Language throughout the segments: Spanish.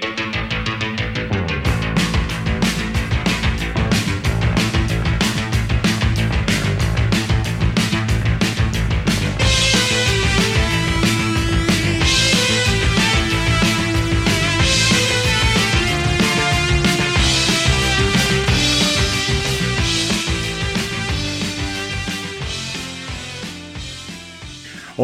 Thank you.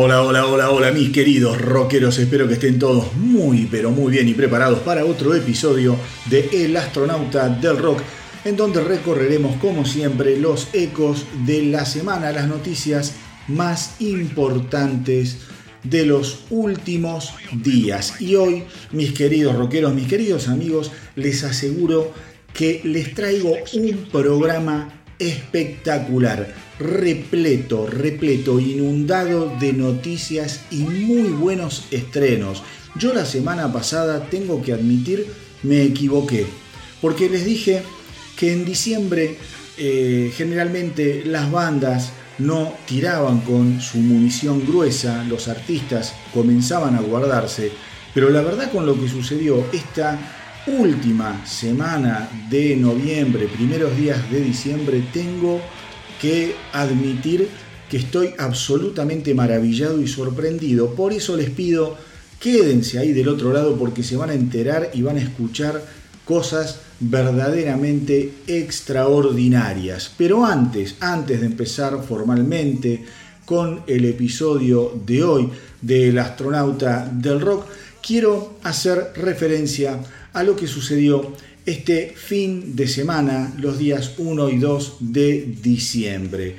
Hola, hola, hola, hola mis queridos rockeros, espero que estén todos muy pero muy bien y preparados para otro episodio de El astronauta del rock, en donde recorreremos como siempre los ecos de la semana, las noticias más importantes de los últimos días. Y hoy, mis queridos rockeros, mis queridos amigos, les aseguro que les traigo un programa espectacular, repleto, repleto, inundado de noticias y muy buenos estrenos. Yo la semana pasada, tengo que admitir, me equivoqué, porque les dije que en diciembre eh, generalmente las bandas no tiraban con su munición gruesa, los artistas comenzaban a guardarse, pero la verdad con lo que sucedió esta última semana de noviembre, primeros días de diciembre, tengo que admitir que estoy absolutamente maravillado y sorprendido. Por eso les pido, quédense ahí del otro lado porque se van a enterar y van a escuchar cosas verdaderamente extraordinarias. Pero antes, antes de empezar formalmente con el episodio de hoy del astronauta del rock, quiero hacer referencia a lo que sucedió este fin de semana, los días 1 y 2 de diciembre.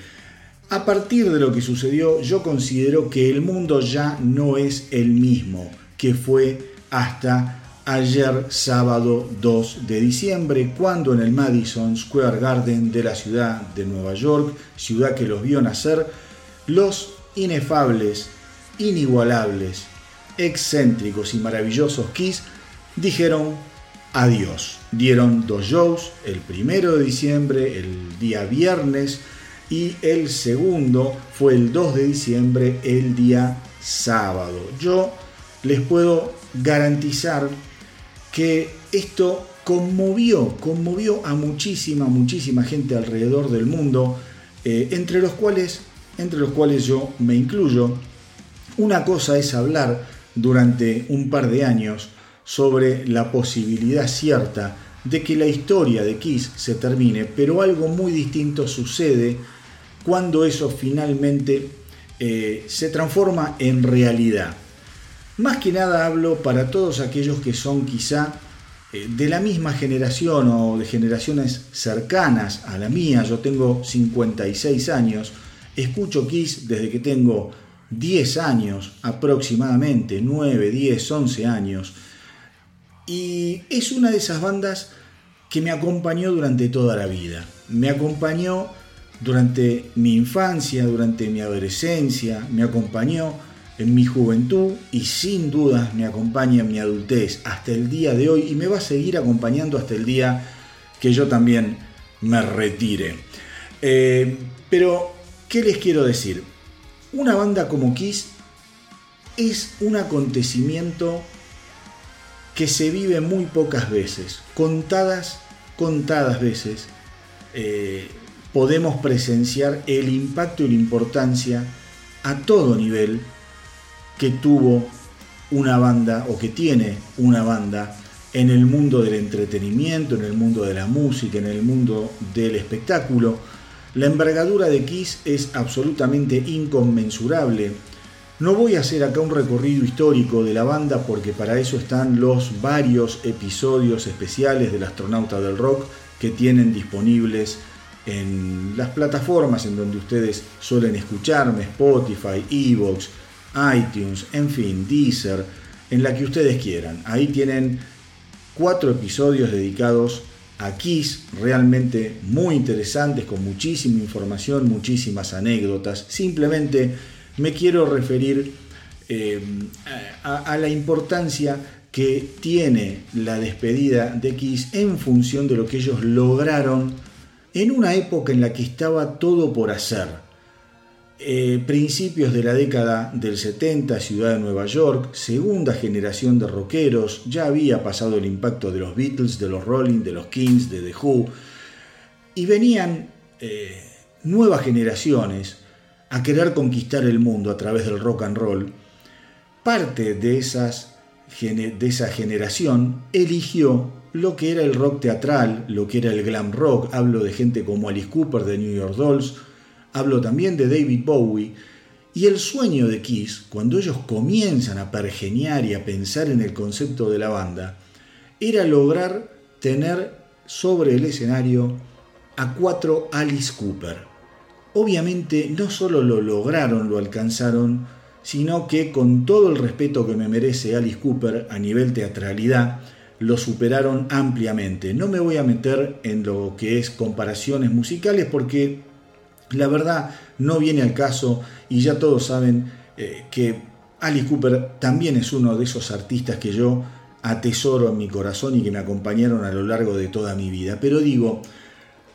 A partir de lo que sucedió, yo considero que el mundo ya no es el mismo que fue hasta ayer sábado 2 de diciembre, cuando en el Madison Square Garden de la ciudad de Nueva York, ciudad que los vio nacer, los inefables, inigualables, excéntricos y maravillosos Kiss dijeron adiós. Dieron dos shows, el primero de diciembre, el día viernes, y el segundo fue el 2 de diciembre, el día sábado. Yo les puedo garantizar que esto conmovió, conmovió a muchísima, muchísima gente alrededor del mundo, eh, entre, los cuales, entre los cuales yo me incluyo. Una cosa es hablar durante un par de años sobre la posibilidad cierta de que la historia de Kiss se termine, pero algo muy distinto sucede cuando eso finalmente eh, se transforma en realidad. Más que nada hablo para todos aquellos que son quizá eh, de la misma generación o de generaciones cercanas a la mía, yo tengo 56 años, escucho Kiss desde que tengo 10 años aproximadamente, 9, 10, 11 años, y es una de esas bandas que me acompañó durante toda la vida. Me acompañó durante mi infancia, durante mi adolescencia, me acompañó en mi juventud y sin duda me acompaña en mi adultez hasta el día de hoy y me va a seguir acompañando hasta el día que yo también me retire. Eh, pero, ¿qué les quiero decir? Una banda como Kiss es un acontecimiento que se vive muy pocas veces, contadas, contadas veces, eh, podemos presenciar el impacto y la importancia a todo nivel que tuvo una banda o que tiene una banda en el mundo del entretenimiento, en el mundo de la música, en el mundo del espectáculo. La envergadura de Kiss es absolutamente inconmensurable no voy a hacer acá un recorrido histórico de la banda porque para eso están los varios episodios especiales del astronauta del rock que tienen disponibles en las plataformas en donde ustedes suelen escucharme, Spotify, Evox, iTunes, en fin, Deezer, en la que ustedes quieran. Ahí tienen cuatro episodios dedicados a Kiss, realmente muy interesantes, con muchísima información, muchísimas anécdotas. Simplemente me quiero referir eh, a, la importancia que tiene la despedida de Kiss en función de lo que ellos lograron en una época en la que estaba todo por hacer. eh, principios de la década del 70, ciudad de Nueva York, segunda generación de rockeros, ya había pasado el impacto de los Beatles, de los Rolling, de los Kings, de The Who, y venían eh, nuevas generaciones a querer conquistar el mundo a través del rock and roll. Parte de, esas, de esa generación eligió lo que era el rock teatral, lo que era el glam rock, hablo de gente como Alice Cooper de New York Dolls, hablo también de David Bowie, y el sueño de Kiss, cuando ellos comienzan a pergeniar y a pensar en el concepto de la banda, era lograr tener sobre el escenario a cuatro Alice Cooper. Obviamente no solo lo lograron, lo alcanzaron, sino que con todo el respeto que me merece Alice Cooper a nivel teatralidad, lo superaron ampliamente. No me voy a meter en lo que es comparaciones musicales porque la verdad no viene al caso y ya todos saben eh, que Alice Cooper también es uno de esos artistas que yo atesoro en mi corazón y que me acompañaron a lo largo de toda mi vida. Pero digo,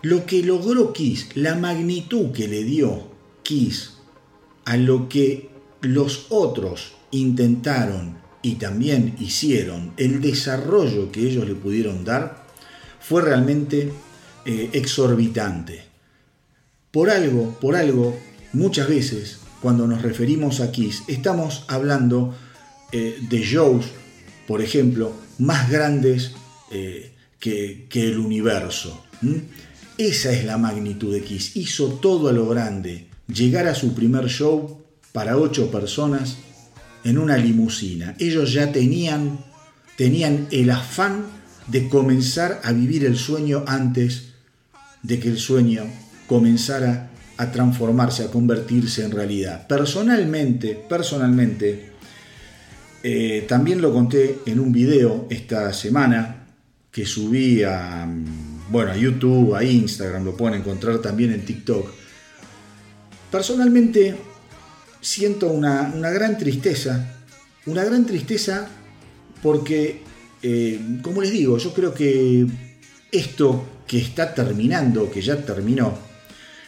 lo que logró Kiss, la magnitud que le dio Kiss a lo que los otros intentaron y también hicieron, el desarrollo que ellos le pudieron dar, fue realmente eh, exorbitante. Por algo, por algo, muchas veces cuando nos referimos a Kiss, estamos hablando eh, de shows, por ejemplo, más grandes eh, que, el universo. Esa es la magnitud de Kiss. Hizo todo a lo grande. Llegar a su primer show para ocho personas en una limusina. Ellos ya tenían, tenían el afán de comenzar a vivir el sueño antes de que el sueño comenzara a transformarse, a convertirse en realidad. Personalmente, personalmente, eh, también lo conté en un video esta semana que subí a bueno, a YouTube, a Instagram, lo pueden encontrar también en TikTok. Personalmente siento una, gran tristeza, una gran tristeza porque, eh, como les digo, yo creo que esto que está terminando, que ya terminó,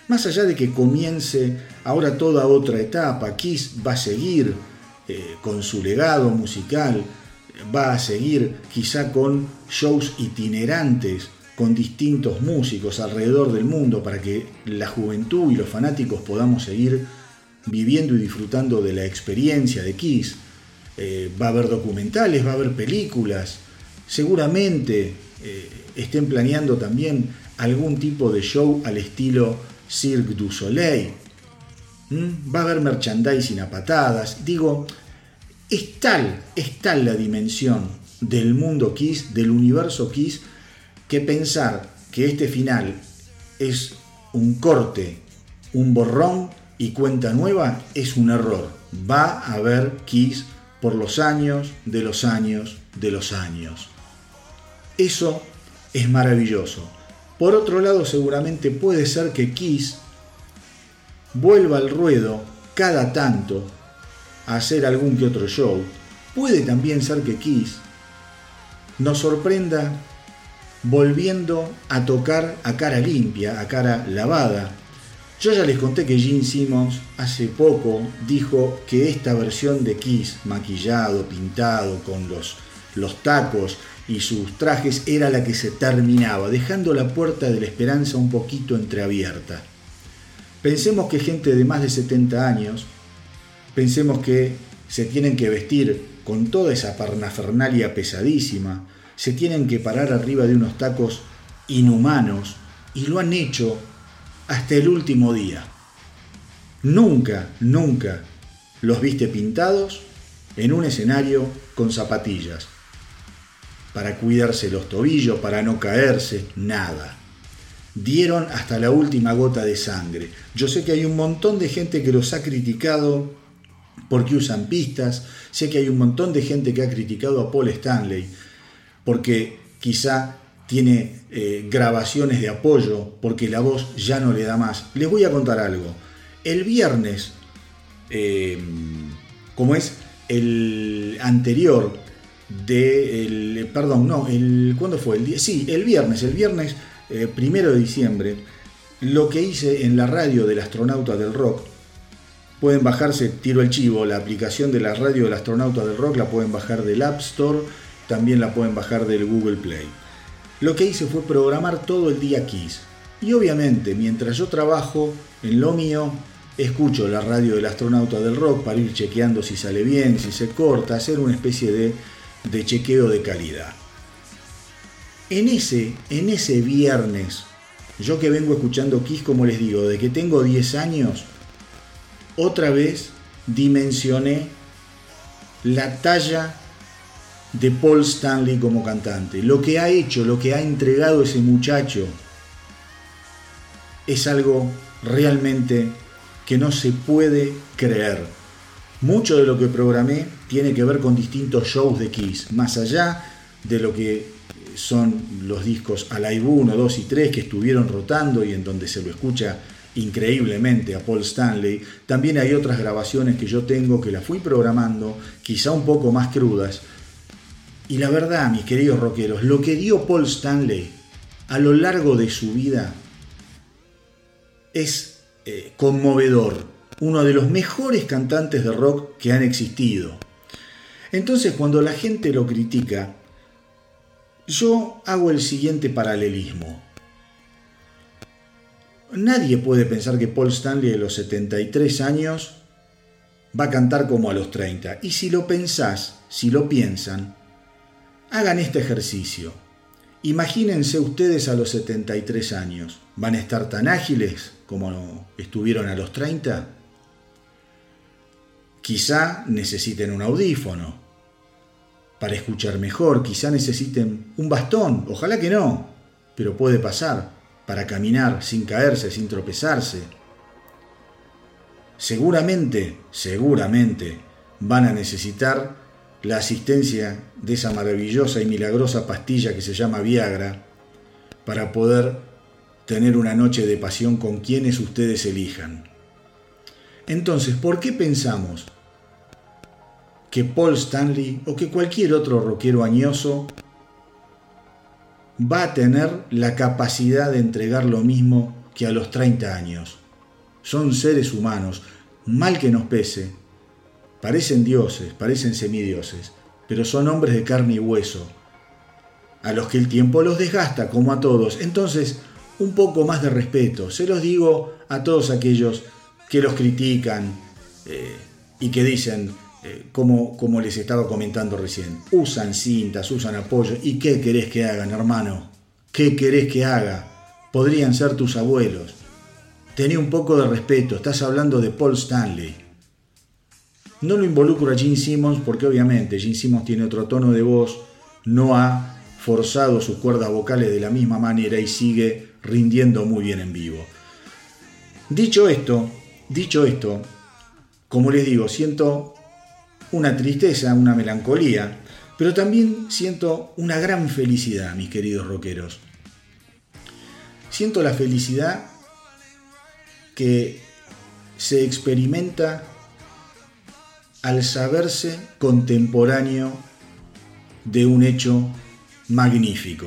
más allá de que comience ahora toda otra etapa, Kiss va a seguir eh, con su legado musical, va a seguir quizá con shows itinerantes, con distintos músicos alrededor del mundo para que la juventud y los fanáticos podamos seguir viviendo y disfrutando de la experiencia de Kiss. Eh, va a haber documentales, va a haber películas, seguramente eh, estén planeando también algún tipo de show al estilo Cirque du Soleil. ¿Mm? Va a haber merchandising a patadas. Digo, es tal, es tal la dimensión del mundo Kiss, del universo Kiss, que pensar que este final es un corte, un borrón y cuenta nueva es un error. Va a haber Kiss por los años de los años de los años. Eso es maravilloso. Por otro lado, seguramente puede ser que Kiss vuelva al ruedo cada tanto a hacer algún que otro show. Puede también ser que Kiss nos sorprenda volviendo a tocar a cara limpia, a cara lavada. Yo ya les conté que Gene Simmons hace poco dijo que esta versión de Kiss, maquillado, pintado, con los, los tacos y sus trajes, era la que se terminaba, dejando la puerta de la esperanza un poquito entreabierta. Pensemos que gente de más de 70 años, pensemos que se tienen que vestir con toda esa parnafernalia pesadísima, se tienen que parar arriba de unos tacos inhumanos y lo han hecho hasta el último día. Nunca, nunca los viste pintados en un escenario con zapatillas. Para cuidarse los tobillos, para no caerse, nada. Dieron hasta la última gota de sangre. Yo sé que hay un montón de gente que los ha criticado porque usan pistas. Sé que hay un montón de gente que ha criticado a Paul Stanley porque quizá tiene eh, grabaciones de apoyo, porque la voz ya no le da más. Les voy a contar algo. El viernes, eh, como es el anterior de, perdón, no, el, ¿cuándo fue? El sí, el viernes, el viernes eh, primero de diciembre, lo que hice en la radio del astronauta del rock Pueden bajarse, tiro el chivo, la aplicación de la radio del astronauta del rock la pueden bajar del App Store, también la pueden bajar del Google Play. Lo que hice fue programar todo el día Kiss. Y obviamente, mientras yo trabajo en lo mío, escucho la radio del astronauta del rock para ir chequeando si sale bien, si se corta, hacer una especie de, de chequeo de calidad. En ese, en ese viernes, yo que vengo escuchando Kiss, como les digo, de que tengo 10 años, otra vez dimensioné la talla de Paul Stanley como cantante. Lo que ha hecho, lo que ha entregado ese muchacho es algo realmente que no se puede creer. Mucho de lo que programé tiene que ver con distintos shows de Kiss, más allá de lo que son los discos Alive 1, 2 y 3 que estuvieron rotando y en donde se lo escucha increíblemente a Paul Stanley. También hay otras grabaciones que yo tengo que las fui programando, quizá un poco más crudas, y la verdad, mis queridos rockeros, lo que dio Paul Stanley a lo largo de su vida es eh, conmovedor. Uno de los mejores cantantes de rock que han existido. Entonces cuando la gente lo critica, yo hago el siguiente paralelismo. Nadie puede pensar que Paul Stanley de los 73 años va a cantar como a los 30. Y si lo pensás, si lo piensan, Hagan este ejercicio. Imagínense ustedes a los 73 años. ¿Van a estar tan ágiles como estuvieron a los 30? Quizá necesiten un audífono para escuchar mejor, quizá necesiten un bastón, ojalá que no, pero puede pasar, para caminar sin caerse, sin tropezarse. Seguramente, seguramente van a necesitar la asistencia de esa maravillosa y milagrosa pastilla que se llama Viagra para poder tener una noche de pasión con quienes ustedes elijan. Entonces, ¿por qué pensamos que Paul Stanley o que cualquier otro rockero añoso va a tener la capacidad de entregar lo mismo que a los 30 años? Son seres humanos, mal que nos pese, Parecen dioses, parecen semidioses, pero son hombres de carne y hueso, a los que el tiempo los desgasta, como a todos. Entonces, un poco más de respeto. Se los digo a todos aquellos que los critican eh, y que dicen, eh, como, como les estaba comentando recién, usan cintas, usan apoyo. ¿Y qué querés que hagan, hermano? ¿Qué querés que haga? Podrían ser tus abuelos. Tené un poco de respeto, estás hablando de Paul Stanley. No lo involucro a Gene Simmons porque obviamente Gene Simmons tiene otro tono de voz, no ha forzado sus cuerdas vocales de la misma manera y sigue rindiendo muy bien en vivo. Dicho esto, dicho esto, como les digo, siento una tristeza, una melancolía, pero también siento una gran felicidad, mis queridos rockeros. Siento la felicidad que se experimenta al saberse contemporáneo de un hecho magnífico.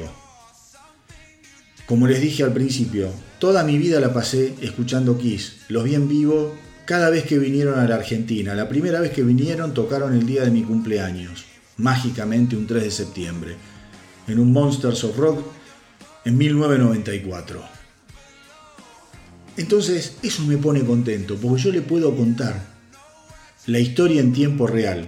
Como les dije al principio, toda mi vida la pasé escuchando Kiss, los vi en vivo cada vez que vinieron a la Argentina. La primera vez que vinieron tocaron el día de mi cumpleaños, mágicamente un 3 de septiembre, en un Monsters of Rock en 1994. Entonces eso me pone contento, porque yo le puedo contar la historia en tiempo real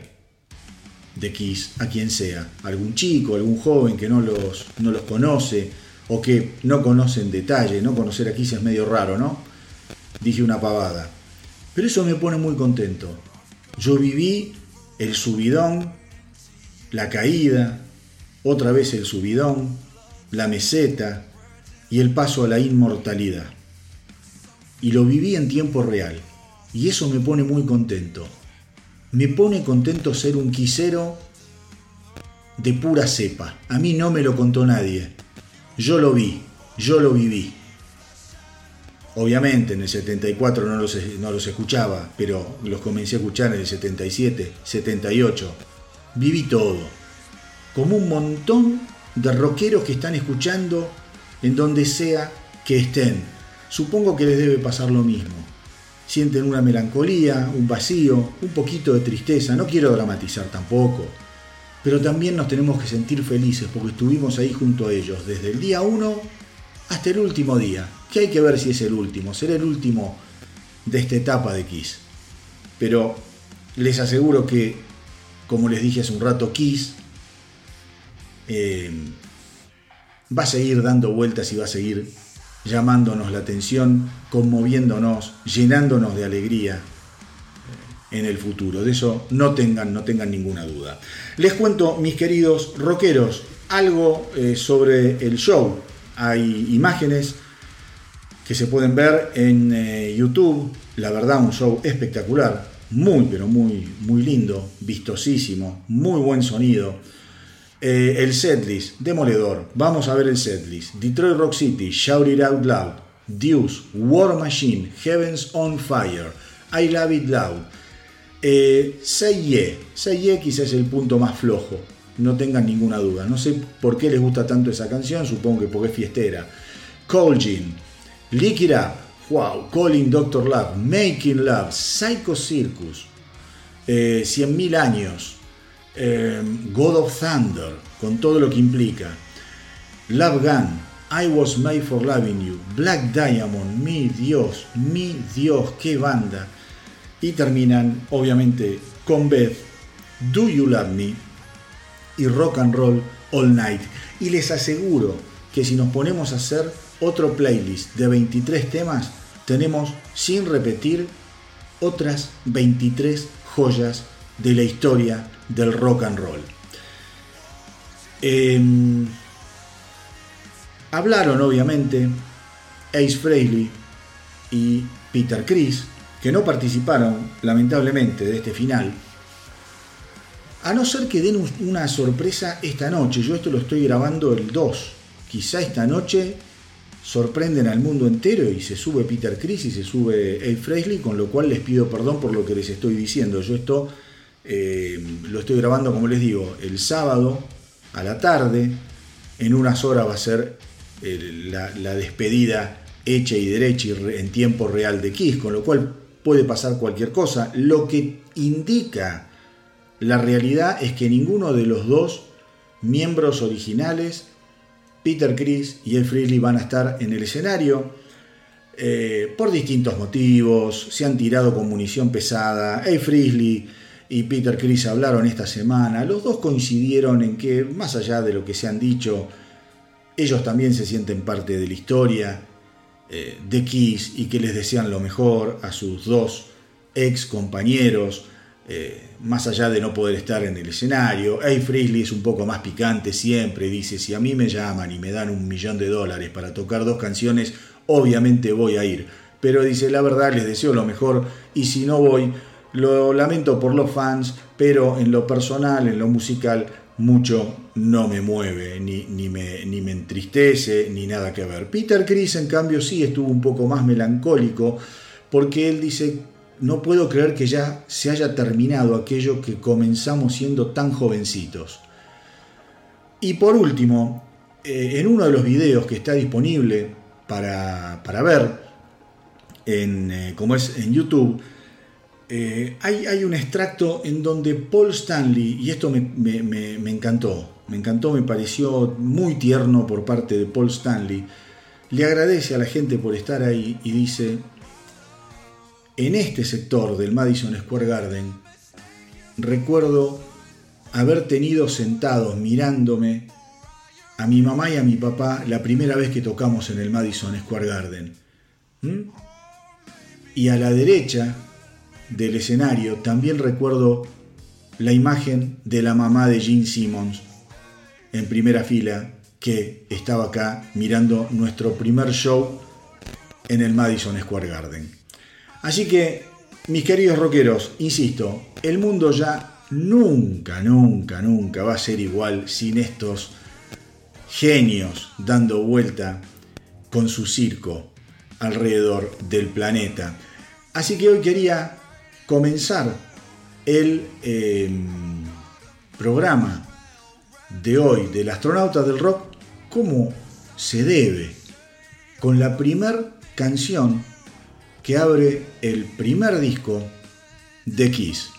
de Kiss a quien sea, algún chico, algún joven que no los, no los conoce o que no conoce en detalle, no conocer a Kiss es medio raro, ¿no? Dije una pavada. Pero eso me pone muy contento. Yo viví el subidón, la caída, otra vez el subidón, la meseta y el paso a la inmortalidad. Y lo viví en tiempo real. Y eso me pone muy contento me pone contento ser un quisero de pura cepa. A mí no me lo contó nadie. Yo lo vi, yo lo viví. Obviamente en el 74 no los, no los escuchaba, pero los comencé a escuchar en el 77, 78. Viví todo. Como un montón de rockeros que están escuchando en donde sea que estén. Supongo que les debe pasar lo mismo. Sienten una melancolía, un vacío, un poquito de tristeza. No quiero dramatizar tampoco, pero también nos tenemos que sentir felices porque estuvimos ahí junto a ellos desde el día 1 hasta el último día, que hay que ver si es el último, será el último de esta etapa de Kiss. Pero les aseguro que, como les dije hace un rato, Kiss eh, va a seguir dando vueltas y va a seguir llamándonos la atención, conmoviéndonos, llenándonos de alegría en el futuro. De eso no tengan, no tengan ninguna duda. Les cuento, mis queridos rockeros, algo eh, sobre el show. Hay imágenes que se pueden ver en eh, YouTube. La verdad, un show espectacular, muy, pero muy, muy lindo, vistosísimo, muy buen sonido. Eh, el setlist, demoledor. Vamos a ver el setlist. Detroit Rock City, Shout It Out Loud, Deuce, War Machine, Heavens on Fire, I Love It Loud. Eh, Say Yeah. Say Yeah quizás es el punto más flojo. No tengan ninguna duda. No sé por qué les gusta tanto esa canción. Supongo que porque es fiestera. Colgin, Up. Wow. Calling Doctor Love. Making Love. Psycho Circus. Eh, 100.000 años. Em, God of Thunder, con todo lo que implica, Love Gun, I Was Made for Loving You, Black Diamond, mi Dios, mi Dios, qué banda. Y terminan, obviamente, con Beth, Do You Love Me y Rock and Roll All Night. Y les aseguro que si nos ponemos a hacer otro playlist de 23 temas, tenemos, sin repetir, otras 23 joyas de la historia del rock and roll. Em, hablaron obviamente Ace Frehley y Peter Chris, que no participaron lamentablemente de este final, a no ser que den una sorpresa esta noche. Yo esto lo estoy grabando el 2. Quizá esta noche sorprenden al mundo entero y se sube Peter Chris y se sube Ace Frehley, con lo cual les pido perdón por lo que les estoy diciendo. Yo esto eh, lo estoy grabando, como les digo, el sábado a la tarde. En unas horas va a ser eh, la, despedida hecha y derecha en tiempo real de Kiss, con lo cual puede pasar cualquier cosa. Lo que indica la realidad es que ninguno de los dos miembros originales, Peter Chris y El Freely, van a estar en el escenario. Eh, por distintos motivos, se han tirado con munición pesada. El Freely y Peter Chris hablaron esta semana. Los dos coincidieron en que, más allá de lo que se han dicho, ellos también se sienten parte de la historia eh, de Kiss y que les desean lo mejor a sus dos ex compañeros, eh, más allá de no poder estar en el escenario. A. Frizzly es un poco más picante siempre, dice, si a mí me llaman y me dan un millón de dólares para tocar dos canciones, obviamente voy a ir. Pero dice, la verdad les deseo lo mejor y si no voy, lo lamento por los fans, pero en lo personal, en lo musical, mucho no me mueve, ni, ni, me, ni me entristece, ni nada que ver. Peter Chris, en cambio, sí estuvo un poco más melancólico, porque él dice, no puedo creer que ya se haya terminado aquello que comenzamos siendo tan jovencitos. Y por último, eh, en uno de los videos que está disponible para, ver, en, eh, como es en YouTube, eh, hay, un extracto en donde Paul Stanley, y esto me, encantó, me encantó, me pareció muy tierno por parte de Paul Stanley, le agradece a la gente por estar ahí y dice, en este sector del Madison Square Garden, recuerdo haber tenido sentados mirándome a mi mamá y a mi papá la primera vez que tocamos en el Madison Square Garden. Y a la derecha del escenario, también recuerdo la imagen de la mamá de Gene Simmons en primera fila que estaba acá mirando nuestro primer show en el Madison Square Garden. Así que, mis queridos rockeros, insisto, el mundo ya nunca, nunca, nunca va a ser igual sin estos genios dando vuelta con su circo alrededor del planeta. Así que hoy quería comenzar el em, programa de hoy del astronauta del rock como se debe, con la primer canción que abre el primer disco de Kiss.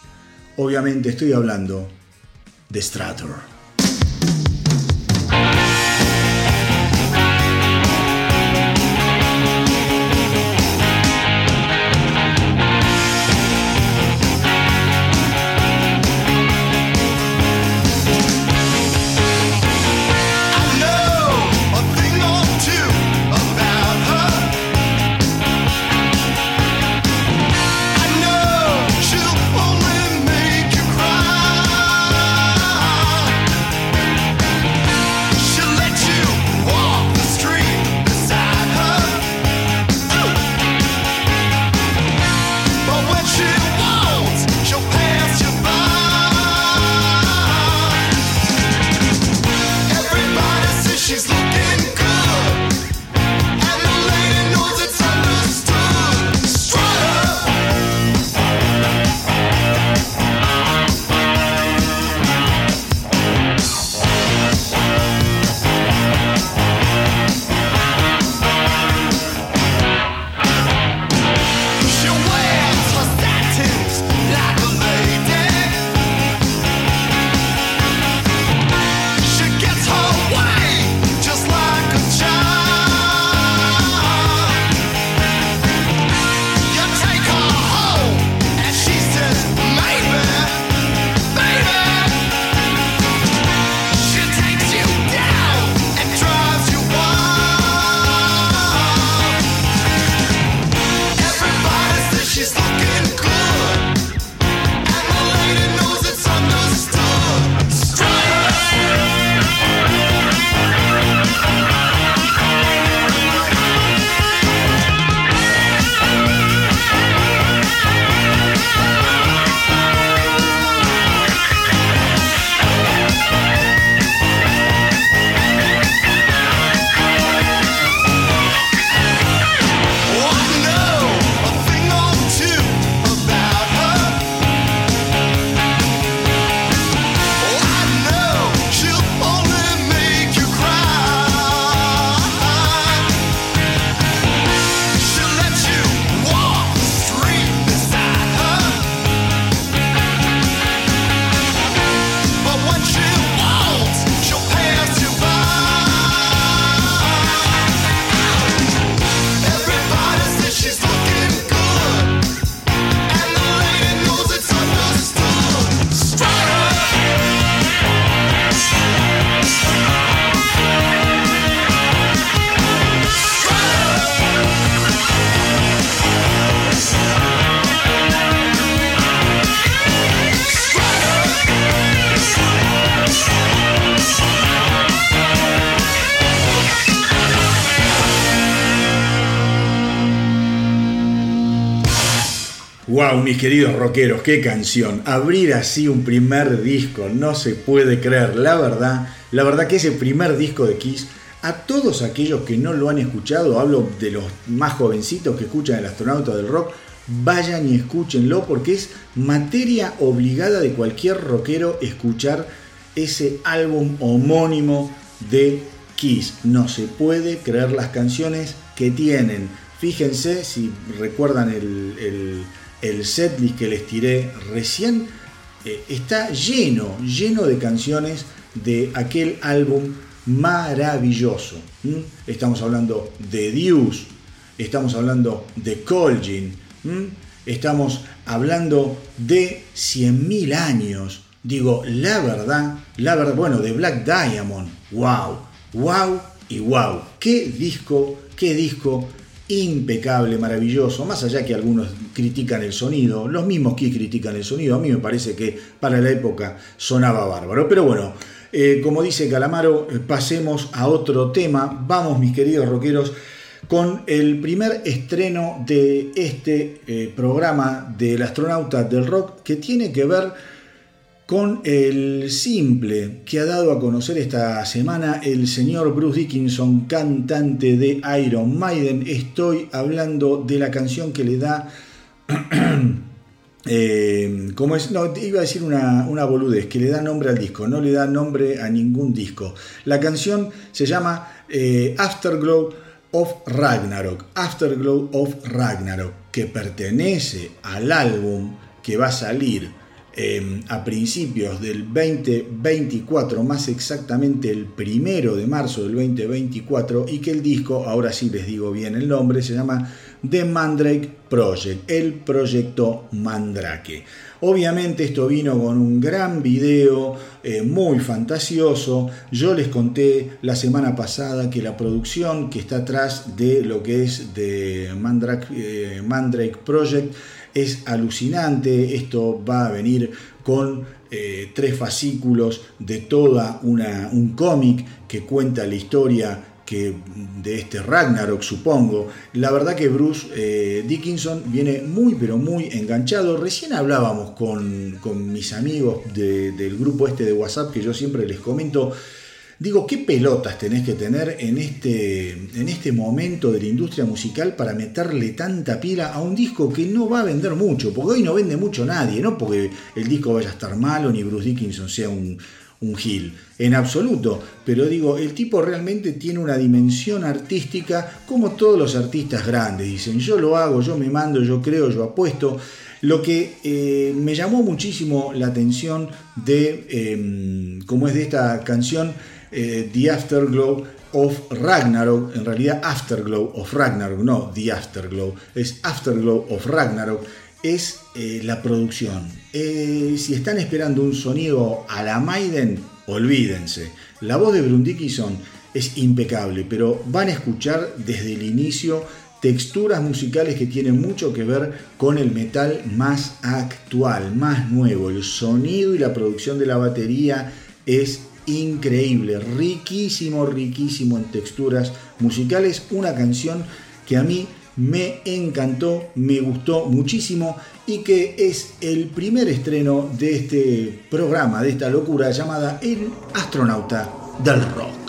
Obviamente estoy hablando de Strator. Mis queridos rockeros, qué canción. Abrir así un primer disco, no se puede creer. La verdad, la verdad que ese primer disco de Kiss, a todos aquellos que no lo han escuchado, hablo de los más jovencitos que escuchan el astronauta del rock, vayan y escúchenlo porque es materia obligada de cualquier rockero escuchar ese álbum homónimo de Kiss. No se puede creer las canciones que tienen. Fíjense si recuerdan el setlist que les tiré recién eh, está lleno, lleno de canciones de aquel álbum maravilloso. Estamos hablando de Deuce, estamos hablando de Colgin, estamos hablando de 100.000 años. Digo, la verdad, la verdad, bueno, de Black Diamond, wow, wow y wow. Qué disco, qué disco impecable, maravilloso, más allá que algunos critican el sonido, los mismos que critican el sonido, a mí me parece que para la época sonaba bárbaro. Pero bueno, eh, como dice Calamaro, eh, pasemos a otro tema. Vamos, mis queridos rockeros, con el primer estreno de este eh, programa del astronauta del rock que tiene que ver con el simple que ha dado a conocer esta semana el señor Bruce Dickinson, cantante de Iron Maiden. Estoy hablando de la canción que le da... Eh, como es, no, iba a decir una, una, boludez, que le da nombre al disco, no le da nombre a ningún disco. La canción se llama eh, Afterglow of Ragnarok. Afterglow of Ragnarok. que pertenece al álbum que va a salir em, a principios del 2024, más exactamente el primero de marzo del 2024, y que el disco, ahora sí les digo bien el nombre, se llama The Mandrake Project, el proyecto Mandrake. Obviamente esto vino con un gran video eh, muy fantasioso. Yo les conté la semana pasada que la producción que está atrás de lo que es de Mandrake, eh, Mandrake Project es alucinante. Esto va a venir con eh, tres fascículos de toda una, un cómic que cuenta la historia que de este Ragnarok, supongo. La verdad que Bruce eh, Dickinson viene muy, pero muy enganchado. Recién hablábamos con, mis amigos del grupo este de WhatsApp que yo siempre les comento. Digo, ¿qué pelotas tenés que tener en este, en este momento de la industria musical para meterle tanta pila a un disco que no va a vender mucho? Porque hoy no vende mucho nadie, no porque el disco vaya a estar malo ni Bruce Dickinson sea un, un Gil, en absoluto, pero digo, el tipo realmente tiene una dimensión artística como todos los artistas grandes, dicen, yo lo hago, yo me mando, yo creo, yo apuesto. Lo que eh, me llamó muchísimo la atención de, eh, como es de esta canción, eh, The Afterglow of Ragnarok, en realidad Afterglow of Ragnarok, no The Afterglow, es Afterglow of Ragnarok, es eh, la producción. Eh, si están esperando un sonido a la Maiden, olvídense. La voz de Brundikison es impecable, pero van a escuchar desde el inicio texturas musicales que tienen mucho que ver con el metal más actual, más nuevo. El sonido y la producción de la batería es increíble, riquísimo, riquísimo en texturas musicales. Una canción que a mí me encantó, me gustó muchísimo y que es el primer estreno de este programa, de esta locura llamada El astronauta del rock.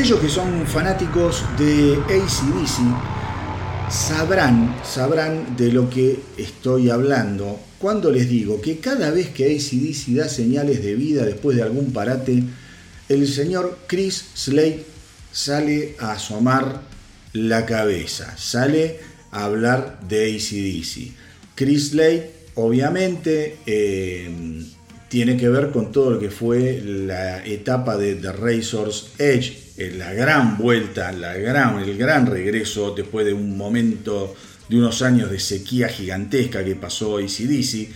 Aquellos que son fanáticos de ACDC sabrán, sabrán de lo que estoy hablando cuando les digo que cada vez que ACDC da señales de vida después de algún parate, el señor Chris Slade sale a asomar la cabeza, sale a hablar de ACDC. Chris Slade, obviamente, eh, tiene que ver con todo lo que fue la etapa de The Razor's Edge la gran vuelta, la gran, el gran regreso después de un momento de unos años de sequía gigantesca que pasó ACDC.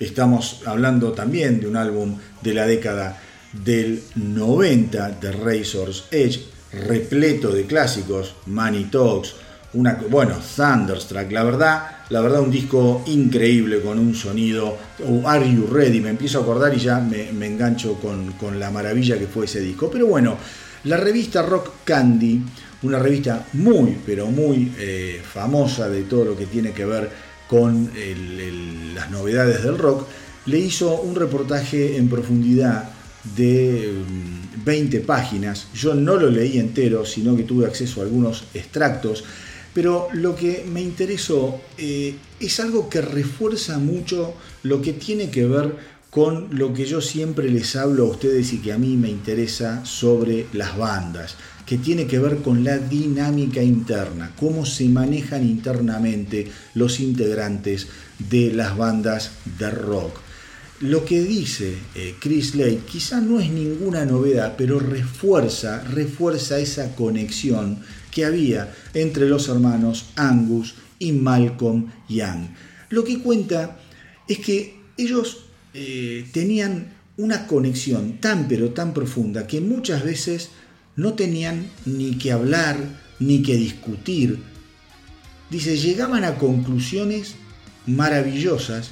Estamos hablando también de un álbum de la década del 90 de Razor's Edge, repleto de clásicos, Money Talks, una, bueno, Thunderstruck, la verdad, la verdad un disco increíble con un sonido, Are You Ready? Me empiezo a acordar y ya me, engancho con, con la maravilla que fue ese disco. Pero bueno, la revista Rock Candy, una revista muy, pero muy eh, famosa de todo lo que tiene que ver con las novedades del rock, le hizo un reportaje en profundidad de 20 mm, páginas. Yo no lo leí entero, sino que tuve acceso a algunos extractos. Pero lo que me interesó eh, es algo que refuerza mucho lo que tiene que ver con lo que yo siempre les hablo a ustedes y que a mí me interesa sobre las bandas, que tiene que ver con la dinámica interna, cómo se manejan internamente los integrantes de las bandas de rock. Lo que dice eh, Chris Lake quizá no es ninguna novedad, pero refuerza, refuerza esa conexión que había entre los hermanos Angus y Malcolm Young. Lo que cuenta es que ellos eh, tenían una conexión tan pero tan profunda que muchas veces no tenían ni que hablar ni que discutir. Dice, llegaban a conclusiones maravillosas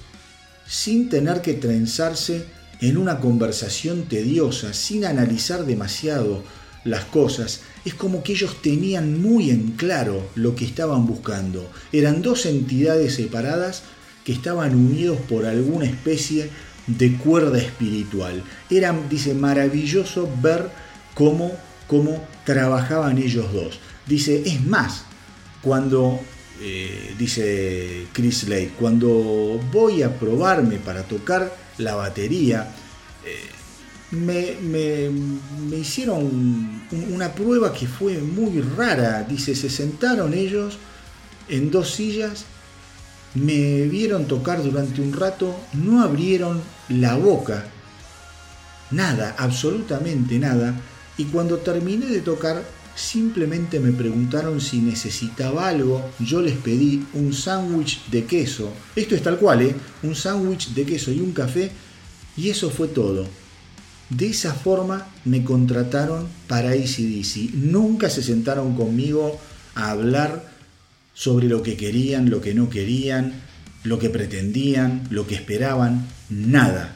sin tener que trenzarse en una conversación tediosa, sin analizar demasiado las cosas. Es como que ellos tenían muy en claro lo que estaban buscando. Eran dos entidades separadas que estaban unidos por alguna especie de cuerda espiritual. Era, dice, maravilloso ver cómo, cómo trabajaban ellos dos. Dice, es más, cuando eh, dice Chris Lake, cuando voy a probarme para tocar la batería, eh, me, hicieron una prueba que fue muy rara. Dice, se sentaron ellos en dos sillas, me vieron tocar durante un rato, no abrieron la boca, nada, absolutamente nada, y cuando terminé de tocar simplemente me preguntaron si necesitaba algo, yo les pedí un sándwich de queso, esto es tal cual, ¿eh? un sándwich de queso y un café, y eso fue todo. De esa forma me contrataron para ACDC. Nunca se sentaron conmigo a hablar sobre lo que querían, lo que no querían, lo que pretendían, lo que esperaban, nada.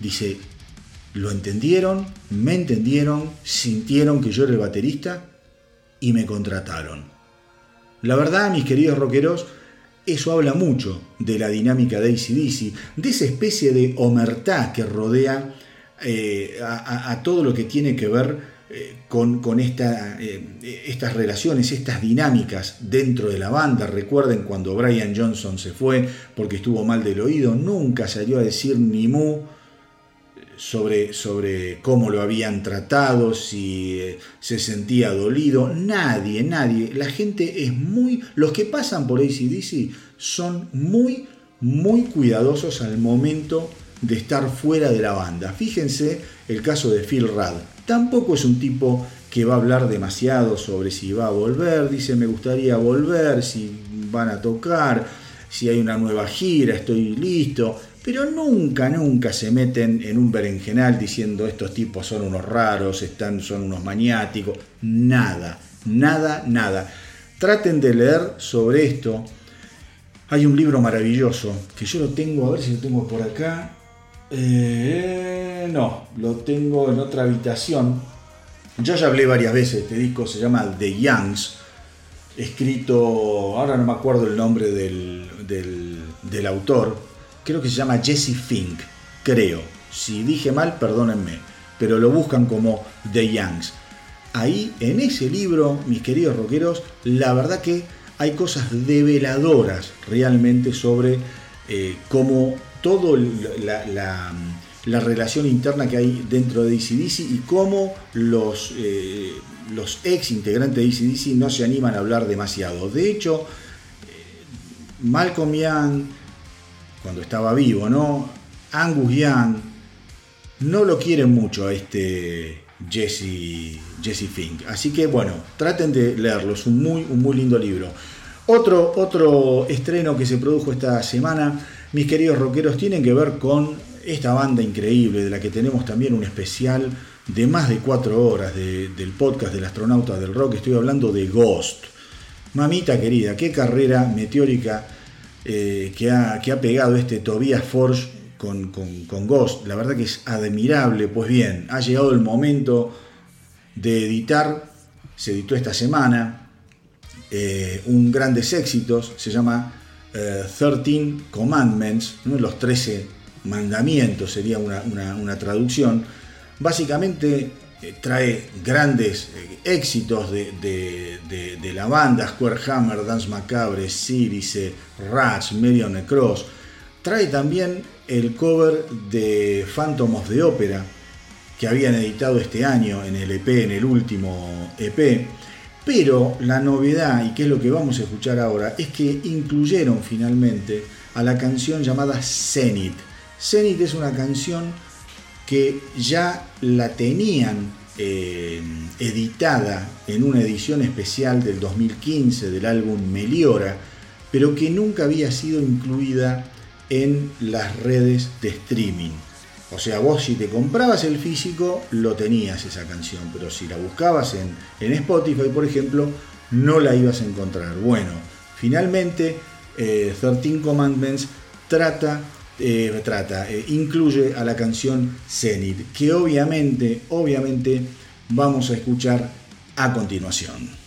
Dice, lo entendieron, me entendieron, sintieron que yo era el baterista y me contrataron. La verdad, mis queridos rockeros, eso habla mucho de la dinámica de ACDC, de esa especie de omertá que rodea eh, a, todo lo que tiene que ver con, eh, estas relaciones, estas dinámicas dentro de la banda. Recuerden cuando Brian Johnson se fue porque estuvo mal del oído, nunca salió a decir ni mu sobre, sobre cómo lo habían tratado, si eh, se sentía dolido. Nadie, nadie. La gente es muy... Los que pasan por ACDC son muy, muy cuidadosos al momento de estar fuera de la banda. Fíjense el caso de Phil Rudd. Tampoco es un tipo que va a hablar demasiado sobre si va a volver. Dice, me gustaría volver, si van a tocar, si hay una nueva gira, estoy listo pero nunca, nunca se meten en un berenjenal diciendo estos tipos son unos raros, están, son unos maniáticos, nada, nada, nada. Traten de leer sobre esto. Hay un libro maravilloso que yo lo tengo, a ver si lo tengo por acá. Eh, no, lo tengo en otra habitación. Yo ya hablé varias veces de este disco, se llama The Youngs, escrito, ahora no me acuerdo el nombre del, del, autor, creo que se llama Jesse Fink, creo. Si dije mal, perdónenme, pero lo buscan como The Youngs. Ahí, en ese libro, mis queridos rockeros, la verdad que hay cosas develadoras realmente sobre eh, cómo toda la, relación interna que hay dentro de ACDC y cómo los, eh, los ex integrantes de ACDC no se animan a hablar demasiado. De hecho, eh, Malcolm Young, cuando estaba vivo, ¿no? Angus Young no lo quieren mucho a este Jesse, Jesse Fink. Así que bueno, traten de leerlo, es un muy, un muy lindo libro. Otro, otro estreno que se produjo esta semana, mis queridos rockeros, tienen que ver con esta banda increíble de la que tenemos también un especial de más de cuatro horas del podcast del astronauta del rock. Estoy hablando de Ghost. Mamita querida, qué carrera meteórica eh, que, ha, que, ha, pegado este Tobias Forge con, con, Ghost. La verdad que es admirable. Pues bien, ha llegado el momento de editar. Se editó esta semana eh, un grandes éxitos. Se llama 13 eh, Commandments, los 13 mandamientos sería una, una traducción. Básicamente eh, trae grandes eh, éxitos de, la banda, Square Hammer, Dance Macabre, Sirice, Rats, Million Cross. Trae también el cover de Phantom of the que habían editado este año en el EP, en el último EP. Pero la novedad, y que es lo que vamos a escuchar ahora, es que incluyeron finalmente a la canción llamada Zenith. Zenith es una canción que ya la tenían eh, editada en una edición especial del 2015 del álbum Meliora, pero que nunca había sido incluida en las redes de streaming. O sea, vos si te comprabas el físico, lo tenías esa canción, pero si la buscabas en, en Spotify, por ejemplo, no la ibas a encontrar. Bueno, finalmente, 13 eh, Commandments trata eh, trata, eh, incluye a la canción Zenith, que obviamente, obviamente vamos a escuchar a continuación.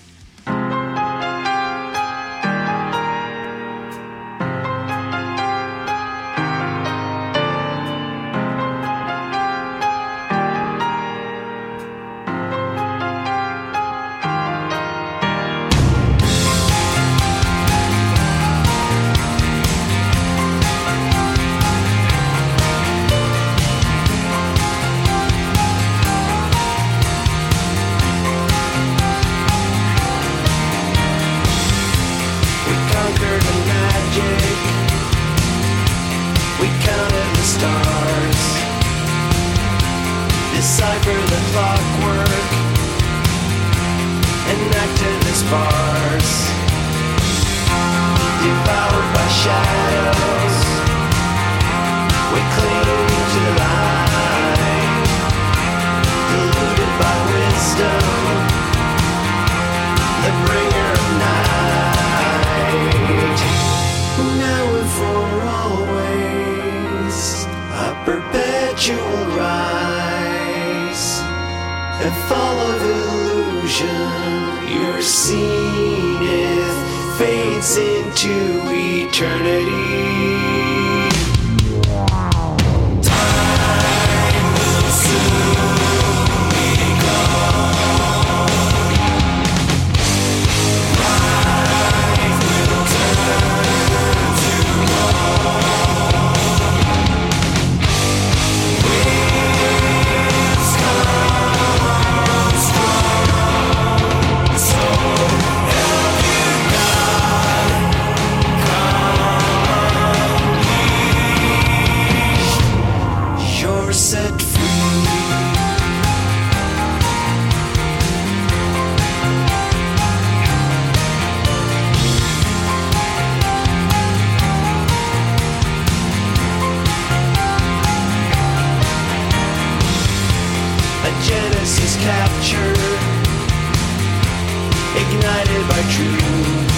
By truth,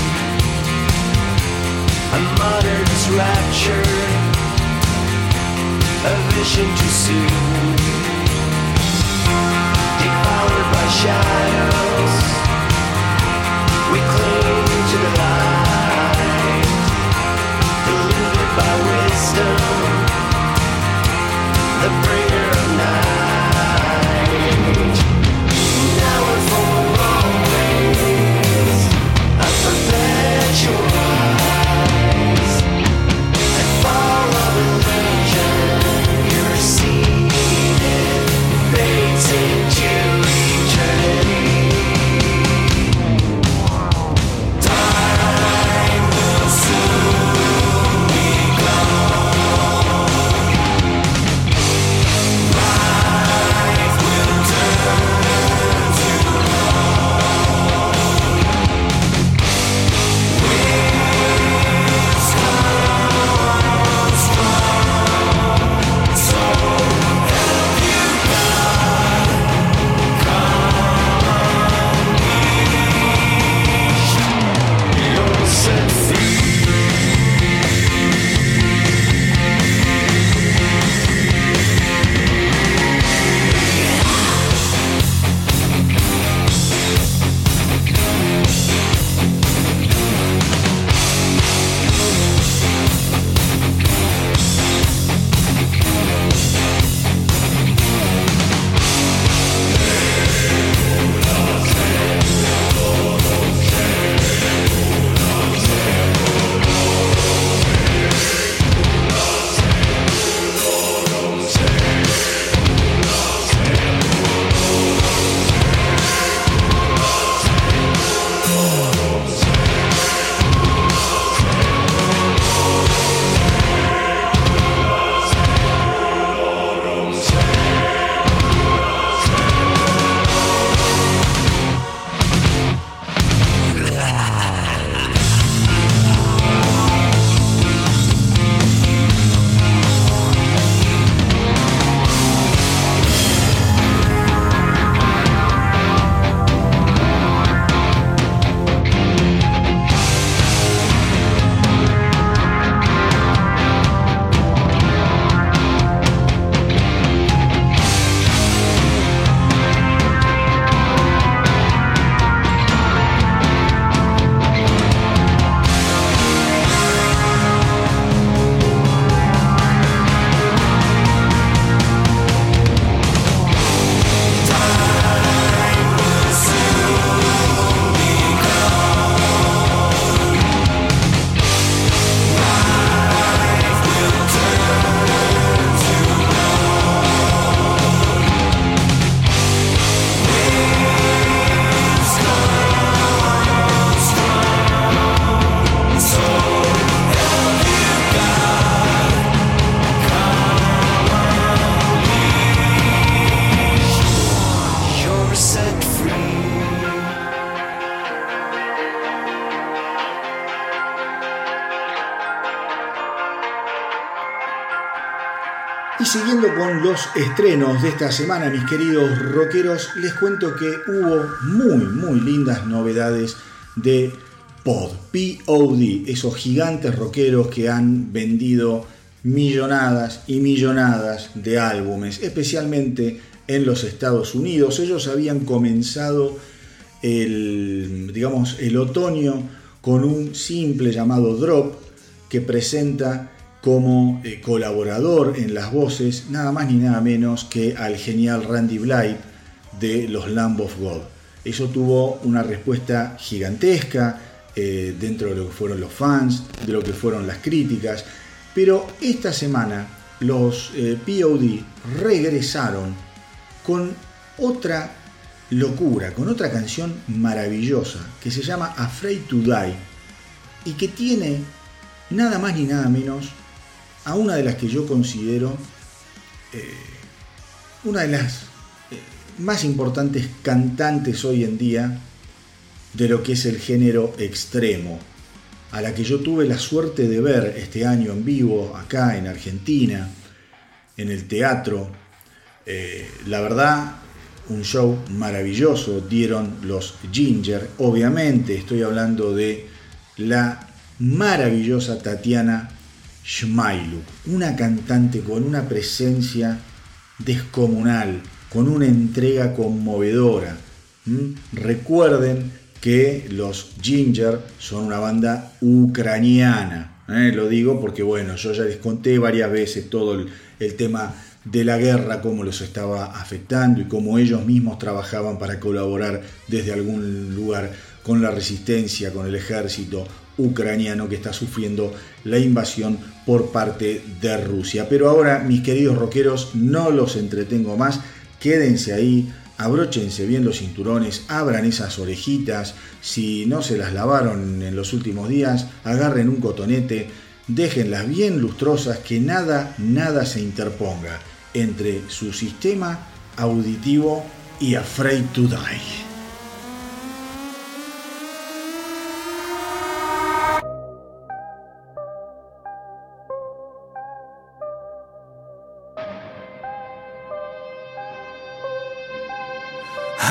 A modern's rapture, a vision too soon. Devoured by shadows, we cling to the light. Los estrenos de esta semana, mis queridos rockeros, les cuento que hubo muy, muy lindas novedades de Pod, POD, esos gigantes rockeros que han vendido millonadas y millonadas de álbumes, especialmente en los Estados Unidos. Ellos habían comenzado el, digamos, el otoño con un simple llamado Drop que presenta como eh, colaborador en las voces nada más ni nada menos que al genial Randy Blythe de los Lamb of God. Eso tuvo una respuesta gigantesca eh, dentro de lo que fueron los fans, de lo que fueron las críticas, pero esta semana los eh, POD regresaron con otra locura, con otra canción maravillosa que se llama Afraid to Die y que tiene nada más ni nada menos a una de las que yo considero eh, una de las eh, más importantes cantantes hoy en día de lo que es el género extremo, a la que yo tuve la suerte de ver este año en vivo acá en Argentina, en el teatro. Eh, la verdad, un show maravilloso dieron los Ginger. Obviamente estoy hablando de la maravillosa Tatiana Shmailuk, una cantante con una presencia descomunal, con una entrega conmovedora. ¿Mm? Recuerden que los Ginger son una banda ucraniana. ¿eh? Lo digo porque, bueno, yo ya les conté varias veces todo el, el tema de la guerra, cómo los estaba afectando y cómo ellos mismos trabajaban para colaborar desde algún lugar con la resistencia, con el ejército ucraniano que está sufriendo la invasión por parte de Rusia. Pero ahora, mis queridos rockeros, no los entretengo más, quédense ahí, abróchense bien los cinturones, abran esas orejitas, si no se las lavaron en los últimos días, agarren un cotonete, déjenlas bien lustrosas, que nada, nada se interponga entre su sistema auditivo y Afraid to Die.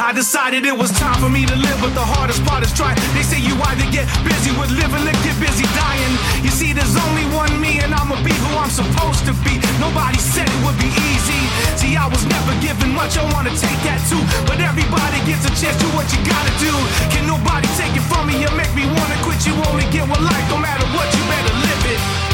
I decided it was time for me to live, but the hardest part is trying. They say you either get busy with living or get busy dying. You see, there's only one me, and I'ma be who I'm supposed to be. Nobody said it would be easy. See, I was never given much, I wanna take that too. But everybody gets a chance, do what you gotta do. Can nobody take it from me? You make me wanna quit. You only get one life, no matter what, you better live it.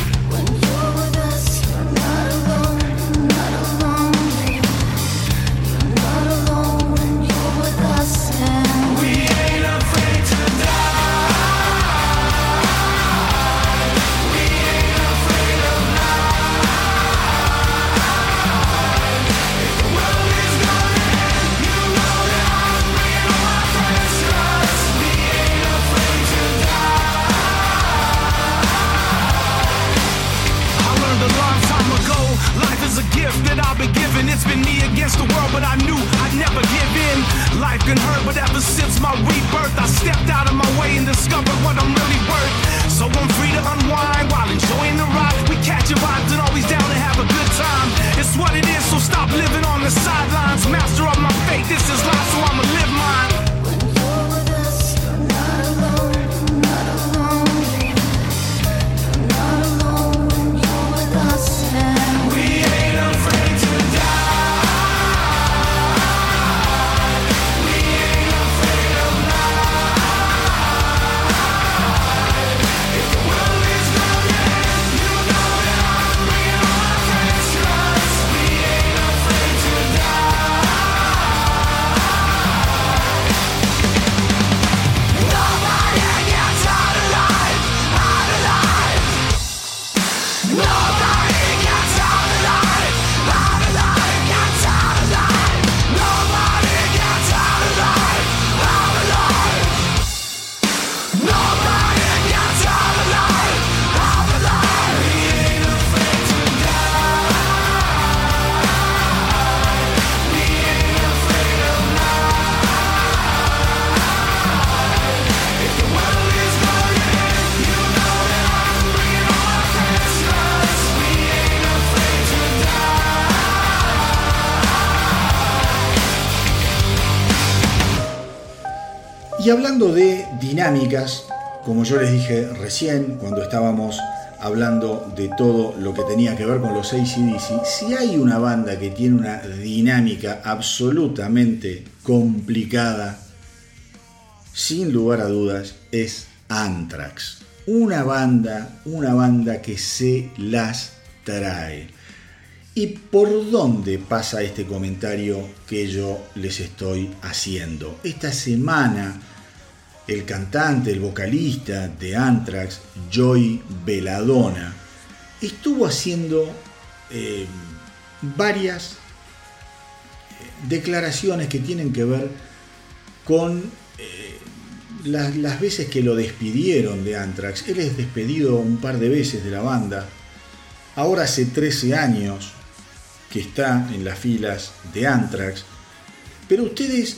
But I knew I'd never give in. Life can hurt, but ever since my rebirth, I stepped out of my way and discovered what I'm really worth. So I'm free to unwind while enjoying the ride. We catch a vibes and always down to have a good time. It's what it is, so stop living on the sidelines. Master of my fate, this is life, so I'ma live hablando de dinámicas, como yo les dije recién, cuando estábamos hablando de todo lo que tenía que ver con los ACDC, si hay una banda que tiene una dinámica absolutamente complicada, sin lugar a dudas, es Anthrax. Una banda, una banda que se las trae. ¿Y por dónde pasa este comentario que yo les estoy haciendo? Esta semana el cantante, el vocalista de Anthrax, Joy Veladona, estuvo haciendo eh, varias eh, declaraciones que tienen que ver con eh, las, las veces que lo despidieron de Anthrax. Él es despedido un par de veces de la banda. Ahora hace 13 años que está en las filas de Anthrax. Pero ustedes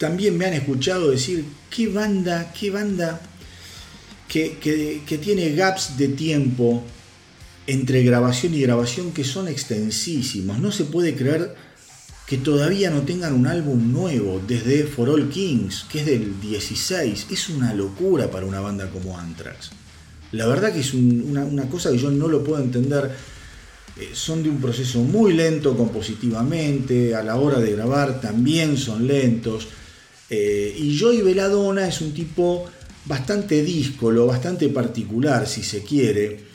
también me han escuchado decir qué banda, qué banda que, tiene gaps de tiempo entre grabación y grabación que son extensísimos. No se puede creer que todavía no tengan un álbum nuevo desde For All Kings, que es del 16. Es una locura para una banda como Anthrax. La verdad que es un- una, una cosa que yo no lo puedo entender. Eh, son de un proceso muy lento compositivamente, a la hora de grabar también son lentos. Eh, y Joey Veladona es un tipo bastante díscolo, bastante particular si se quiere.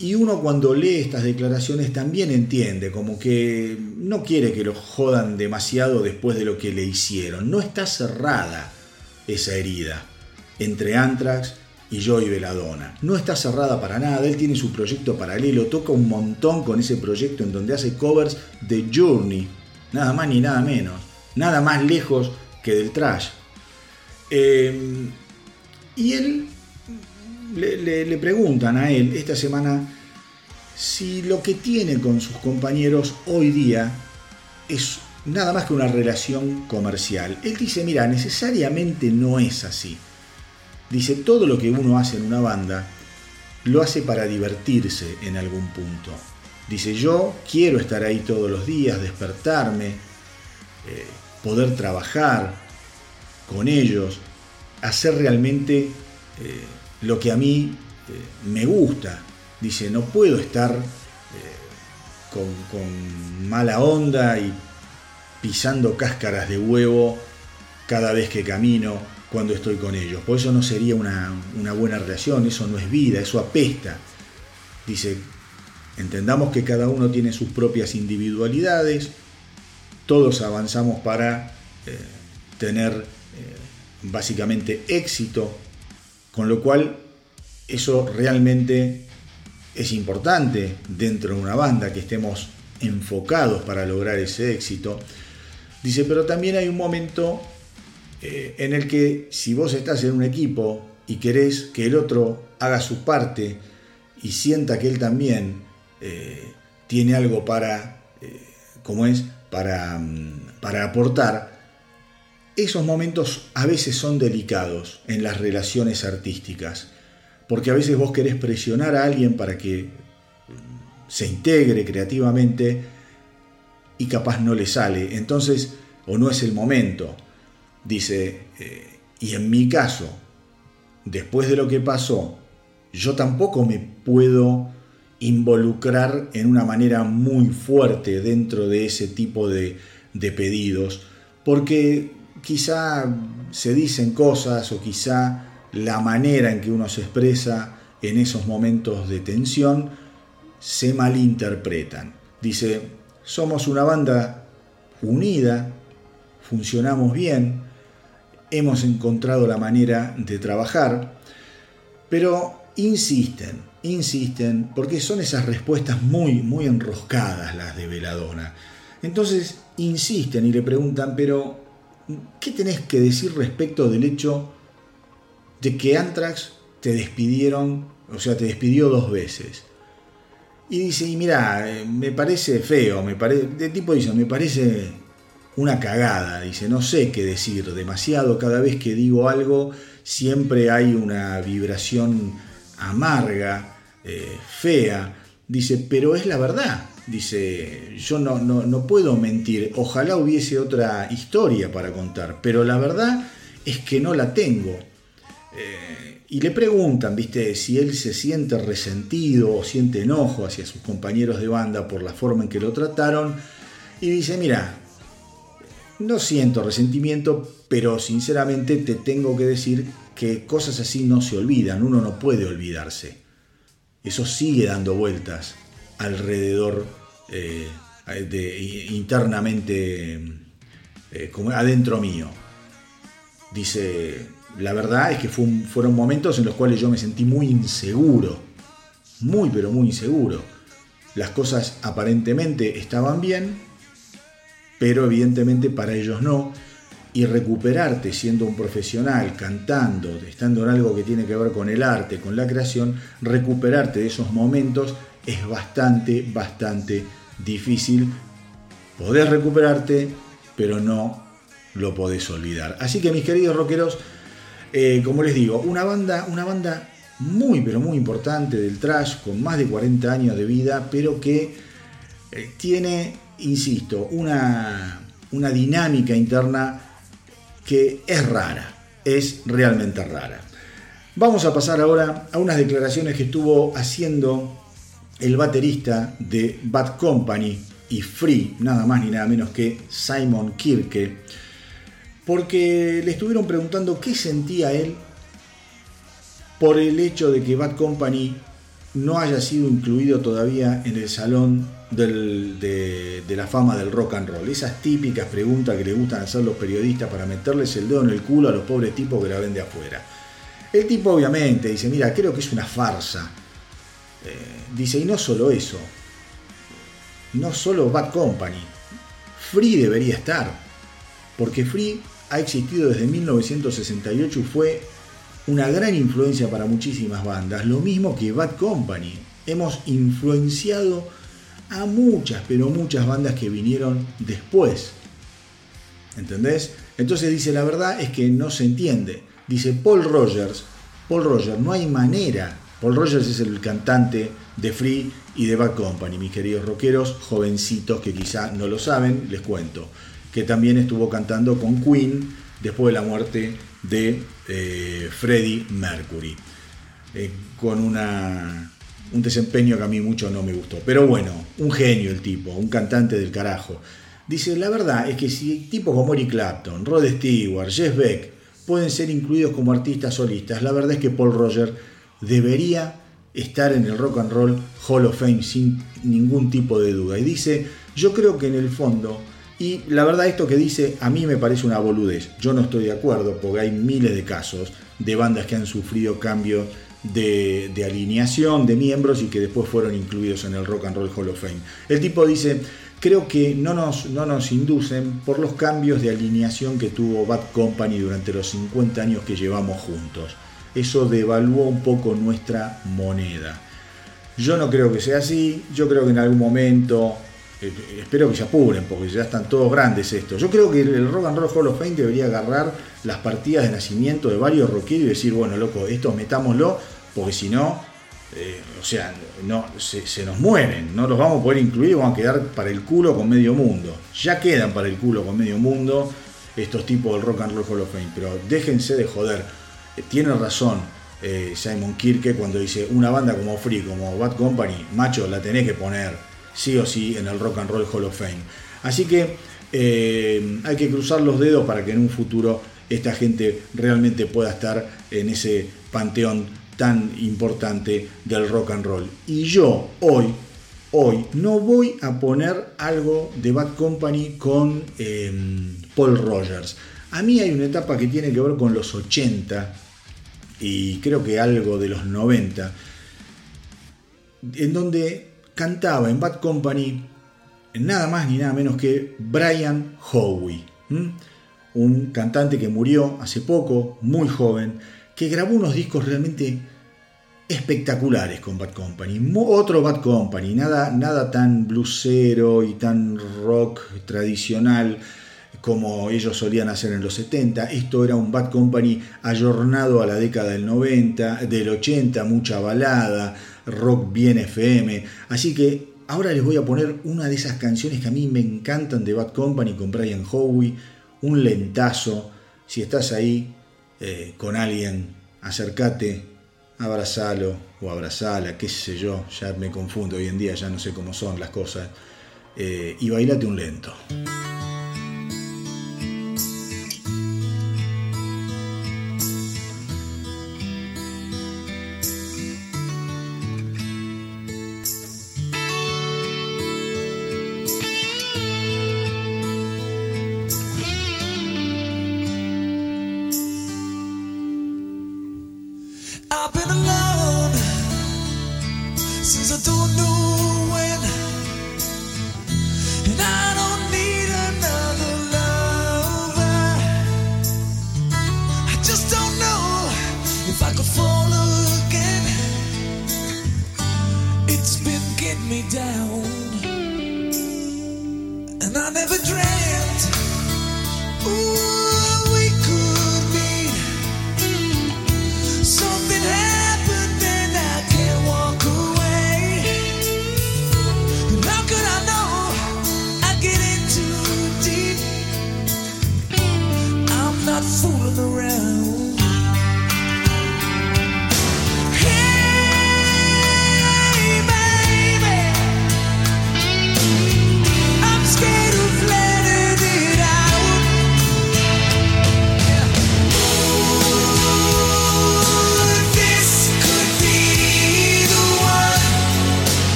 Y uno cuando lee estas declaraciones también entiende, como que no quiere que lo jodan demasiado después de lo que le hicieron. No está cerrada esa herida entre Anthrax y Joey Veladona. No está cerrada para nada, él tiene su proyecto paralelo, toca un montón con ese proyecto en donde hace covers de Journey, nada más ni nada menos, nada más lejos que del trash. Eh, y él le preguntan a él esta semana si lo que tiene con sus compañeros hoy día es nada más que una relación comercial. Él dice, mira, necesariamente no es así. Dice, todo lo que uno hace en una banda lo hace para divertirse en algún punto. Dice, yo quiero estar ahí todos los días, despertarme, eh, poder trabajar con ellos, hacer realmente eh, lo que a mí eh, me gusta. Dice, no puedo estar eh, con, mala onda y pisando cáscaras de huevo cada vez que camino cuando estoy con ellos. Por eso no sería una, una buena relación, eso no es vida, eso apesta. Dice, entendamos que cada uno tiene sus propias individualidades, todos avanzamos para eh, tener eh, básicamente éxito, con lo cual eso realmente es importante dentro de una banda que estemos enfocados para lograr ese éxito. Dice, pero también hay un momento eh, en el que si vos estás en un equipo y querés que el otro haga su parte y sienta que él también tiene algo para, como es, para, mm, para aportar, esos momentos a veces son delicados en las relaciones artísticas, porque a veces vos querés presionar a alguien para que se integre creativamente y capaz no le sale, entonces, o no es el momento. Dice, eh, y en mi caso, después de lo que pasó, yo tampoco me puedo involucrar en una manera muy fuerte dentro de ese tipo de, de pedidos, porque quizá se dicen cosas o quizá la manera en que uno se expresa en esos momentos de tensión se malinterpretan. Dice, somos una banda unida, funcionamos bien, hemos encontrado la manera de trabajar, pero insisten, insisten, porque son esas respuestas muy, muy enroscadas las de Veladona. Entonces insisten y le preguntan, pero ¿qué tenés que decir respecto del hecho de que Anthrax te despidieron, o sea, te despidió dos veces? Y dice, y mira, eh, me parece feo, me parece, de tipo dice, me parece una cagada, dice, no sé qué decir demasiado, cada vez que digo algo siempre hay una vibración amarga, eh, fea, dice, pero es la verdad, dice, yo no, no, no puedo mentir, ojalá hubiese otra historia para contar, pero la verdad es que no la tengo. Eh, y le preguntan, viste, si él se siente resentido o siente enojo hacia sus compañeros de banda por la forma en que lo trataron. Y dice, mira, no siento resentimiento, pero sinceramente te tengo que decir que cosas así no se olvidan, uno no puede olvidarse. Eso sigue dando vueltas alrededor, eh, de- internamente, eh, como adentro mío. Dice, la verdad es que fueron momentos en los cuales yo me sentí muy inseguro, muy pero muy inseguro. Las cosas aparentemente estaban bien, pero evidentemente para ellos no. Y recuperarte siendo un profesional, cantando, estando en algo que tiene que ver con el arte, con la creación, recuperarte de esos momentos es bastante, bastante difícil. Podés recuperarte, pero no lo podés olvidar. Así que mis queridos rockeros, eh, como les digo, una banda, una banda muy, pero muy importante del trash, con más de 40 años de vida, pero que eh, tiene, insisto, una, una dinámica interna que es rara, es realmente rara. Vamos a pasar ahora a unas declaraciones que estuvo haciendo el baterista de Bad Company y Free, nada más ni nada menos que Simon Kirke, porque le estuvieron preguntando qué sentía él por el hecho de que Bad Company no haya sido incluido todavía en el salón de la fama del rock and roll. Esas típicas preguntas que le gustan hacer los periodistas para meterles el dedo en el culo a los pobres tipos que la ven de afuera. El tipo obviamente dice, mira, creo que es una farsa. Eh, dice, y no solo eso, no solo Bad Company, Free debería estar, porque Free ha existido desde 1968 y fue una gran influencia para muchísimas bandas, lo mismo que Bad Company. Hemos influenciado a muchas, pero muchas bandas que vinieron después. ¿Entendés? Entonces dice, la verdad es que no se entiende. Dice Paul Rogers, Paul Rogers, no hay manera. Paul Rogers es el cantante de Free y de Bad Company, mis queridos rockeros, jovencitos que quizá no lo saben, les cuento, que también estuvo cantando con Queen después de la muerte de eh, Freddie Mercury, eh, con una, un desempeño que a mí mucho no me gustó. Pero bueno, un genio el tipo, un cantante del carajo. Dice, la verdad es que si tipos como Eric Clapton, Rod Stewart, Jeff Beck pueden ser incluidos como artistas solistas, la verdad es que Paul Roger debería estar en el Rock and Roll Hall of Fame sin ningún tipo de duda. Y dice, yo creo que en el fondo, y la verdad esto que dice a mí me parece una boludez, yo no estoy de acuerdo porque hay miles de casos de bandas que han sufrido cambios de, alineación de miembros y que después fueron incluidos en el Rock and Roll Hall of Fame. El tipo dice, creo que no nos, no nos inducen por los cambios de alineación que tuvo Bad Company durante los 50 años que llevamos juntos. Eso devaluó un poco nuestra moneda. Yo no creo que sea así, yo creo que en algún momento, eh, espero que se apuren, porque ya están todos grandes estos. Yo creo que el Rock and Roll Hall of Fame debería agarrar las partidas de nacimiento de varios rockeros y decir, bueno, loco, estos metámoslo, porque si no, eh, o sea, no, se, nos mueren, no los vamos a poder incluir vamos a quedar para el culo con medio mundo. Ya quedan para el culo con medio mundo estos tipos del Rock and Roll Hall of Fame, pero déjense de joder. Eh, Tiene razón eh, Simon Kirke cuando dice una banda como Free, como Bad Company, macho, la tenés que poner sí o sí en el Rock and Roll Hall of Fame. Así que hay que cruzar los dedos para que en un futuro esta gente realmente pueda estar en ese panteón tan importante del rock and roll. Y yo hoy, hoy no voy a poner algo de Bad Company con eh, Paul Rogers. A mí hay una etapa que tiene que ver con los 80 y creo que algo de los 90, en donde cantaba en Bad Company nada más ni nada menos que Brian Howe, ¿m? un cantante que murió hace poco, muy joven, que grabó unos discos realmente espectaculares con Bad Company. Otro Bad Company, nada, nada tan blusero y tan rock tradicional como ellos solían hacer en los 70. Esto era un Bad Company ayornado a la década del 90, del 80, mucha balada, rock bien FM. Así que ahora les voy a poner una de esas canciones que a mí me encantan de Bad Company con Brian Howie, un lentazo. Si estás ahí eh, con alguien, acércate, abrazalo o abrazala, qué sé yo, ya me confundo hoy en día, ya no sé cómo son las cosas, eh, y bailate un lento.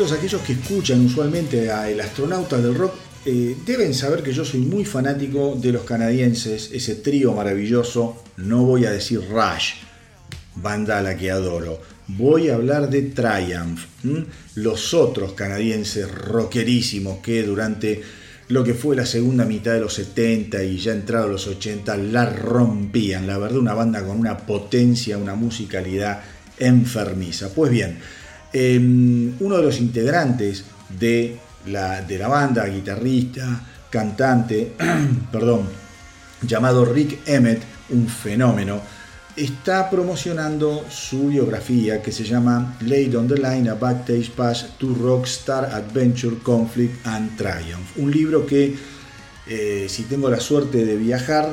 Rockeros, aquellos que escuchan usualmente a El Astronauta del Rock, eh, deben saber que yo soy muy fanático de los canadienses, ese trío maravilloso, no voy a decir Rush, banda a la que adoro, voy a hablar de Triumph, los otros canadienses rockerísimos que durante lo que fue la segunda mitad de los 70 y ya entrado los 80 la rompían, la verdad una banda con una potencia, una musicalidad enfermiza. Pues bien, eh, uno de los integrantes de la, de la banda, guitarrista, cantante, perdón, llamado Rick Emmett, un fenómeno, está promocionando su biografía que se llama Laid on the Line, A Backstage Pass to Rockstar Adventure, Conflict and Triumph. Un libro que, eh, si tengo la suerte de viajar,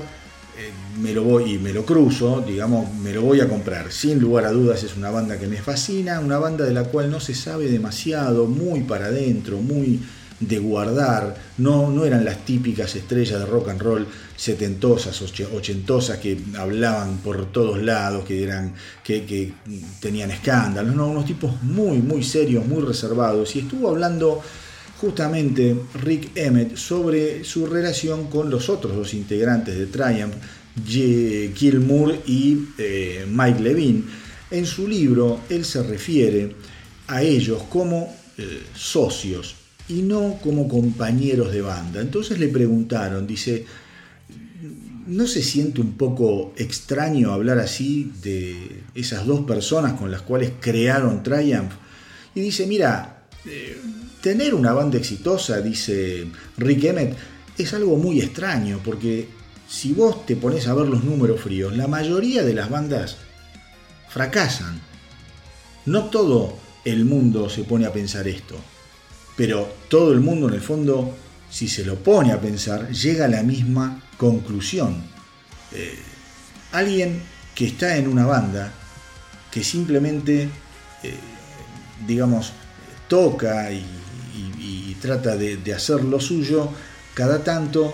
me lo voy y me lo cruzo, digamos, me lo voy a comprar. Sin lugar a dudas es una banda que me fascina, una banda de la cual no se sabe demasiado, muy para adentro, muy de guardar, no, no eran las típicas estrellas de rock and roll setentosas, och- ochentosas que hablaban por todos lados, que eran, que, que tenían escándalos, no, unos tipos muy, muy serios, muy reservados. Y estuvo hablando justamente Rick Emmett sobre su relación con los otros dos integrantes de Triumph, Gil Moore y eh, Mike Levine. En su libro, él se refiere a ellos como eh, socios y no como compañeros de banda. Entonces le preguntaron, dice, ¿no se siente un poco extraño hablar así de esas dos personas con las cuales crearon Triumph? Y dice, mira, eh, tener una banda exitosa, dice Rick Emmett, es algo muy extraño, porque si vos te pones a ver los números fríos, la mayoría de las bandas fracasan. No todo el mundo se pone a pensar esto, pero todo el mundo en el fondo, si se lo pone a pensar, llega a la misma conclusión. Eh, alguien que está en una banda, que simplemente, eh, digamos, toca y, y- trata de, hacer lo suyo, cada tanto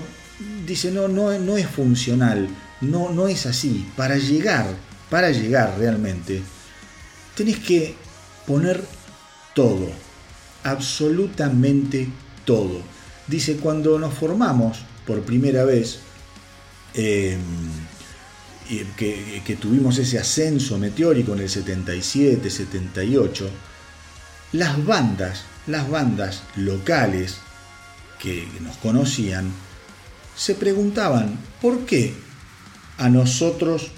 dice, no, no, no es funcional, no, no es así. Para llegar, para llegar realmente, tenés que poner todo, absolutamente todo. Dice, cuando nos formamos por primera vez, y que, que tuvimos ese ascenso meteórico en el 77, 78, las bandas, las bandas locales que nos conocían, se preguntaban por qué a nosotros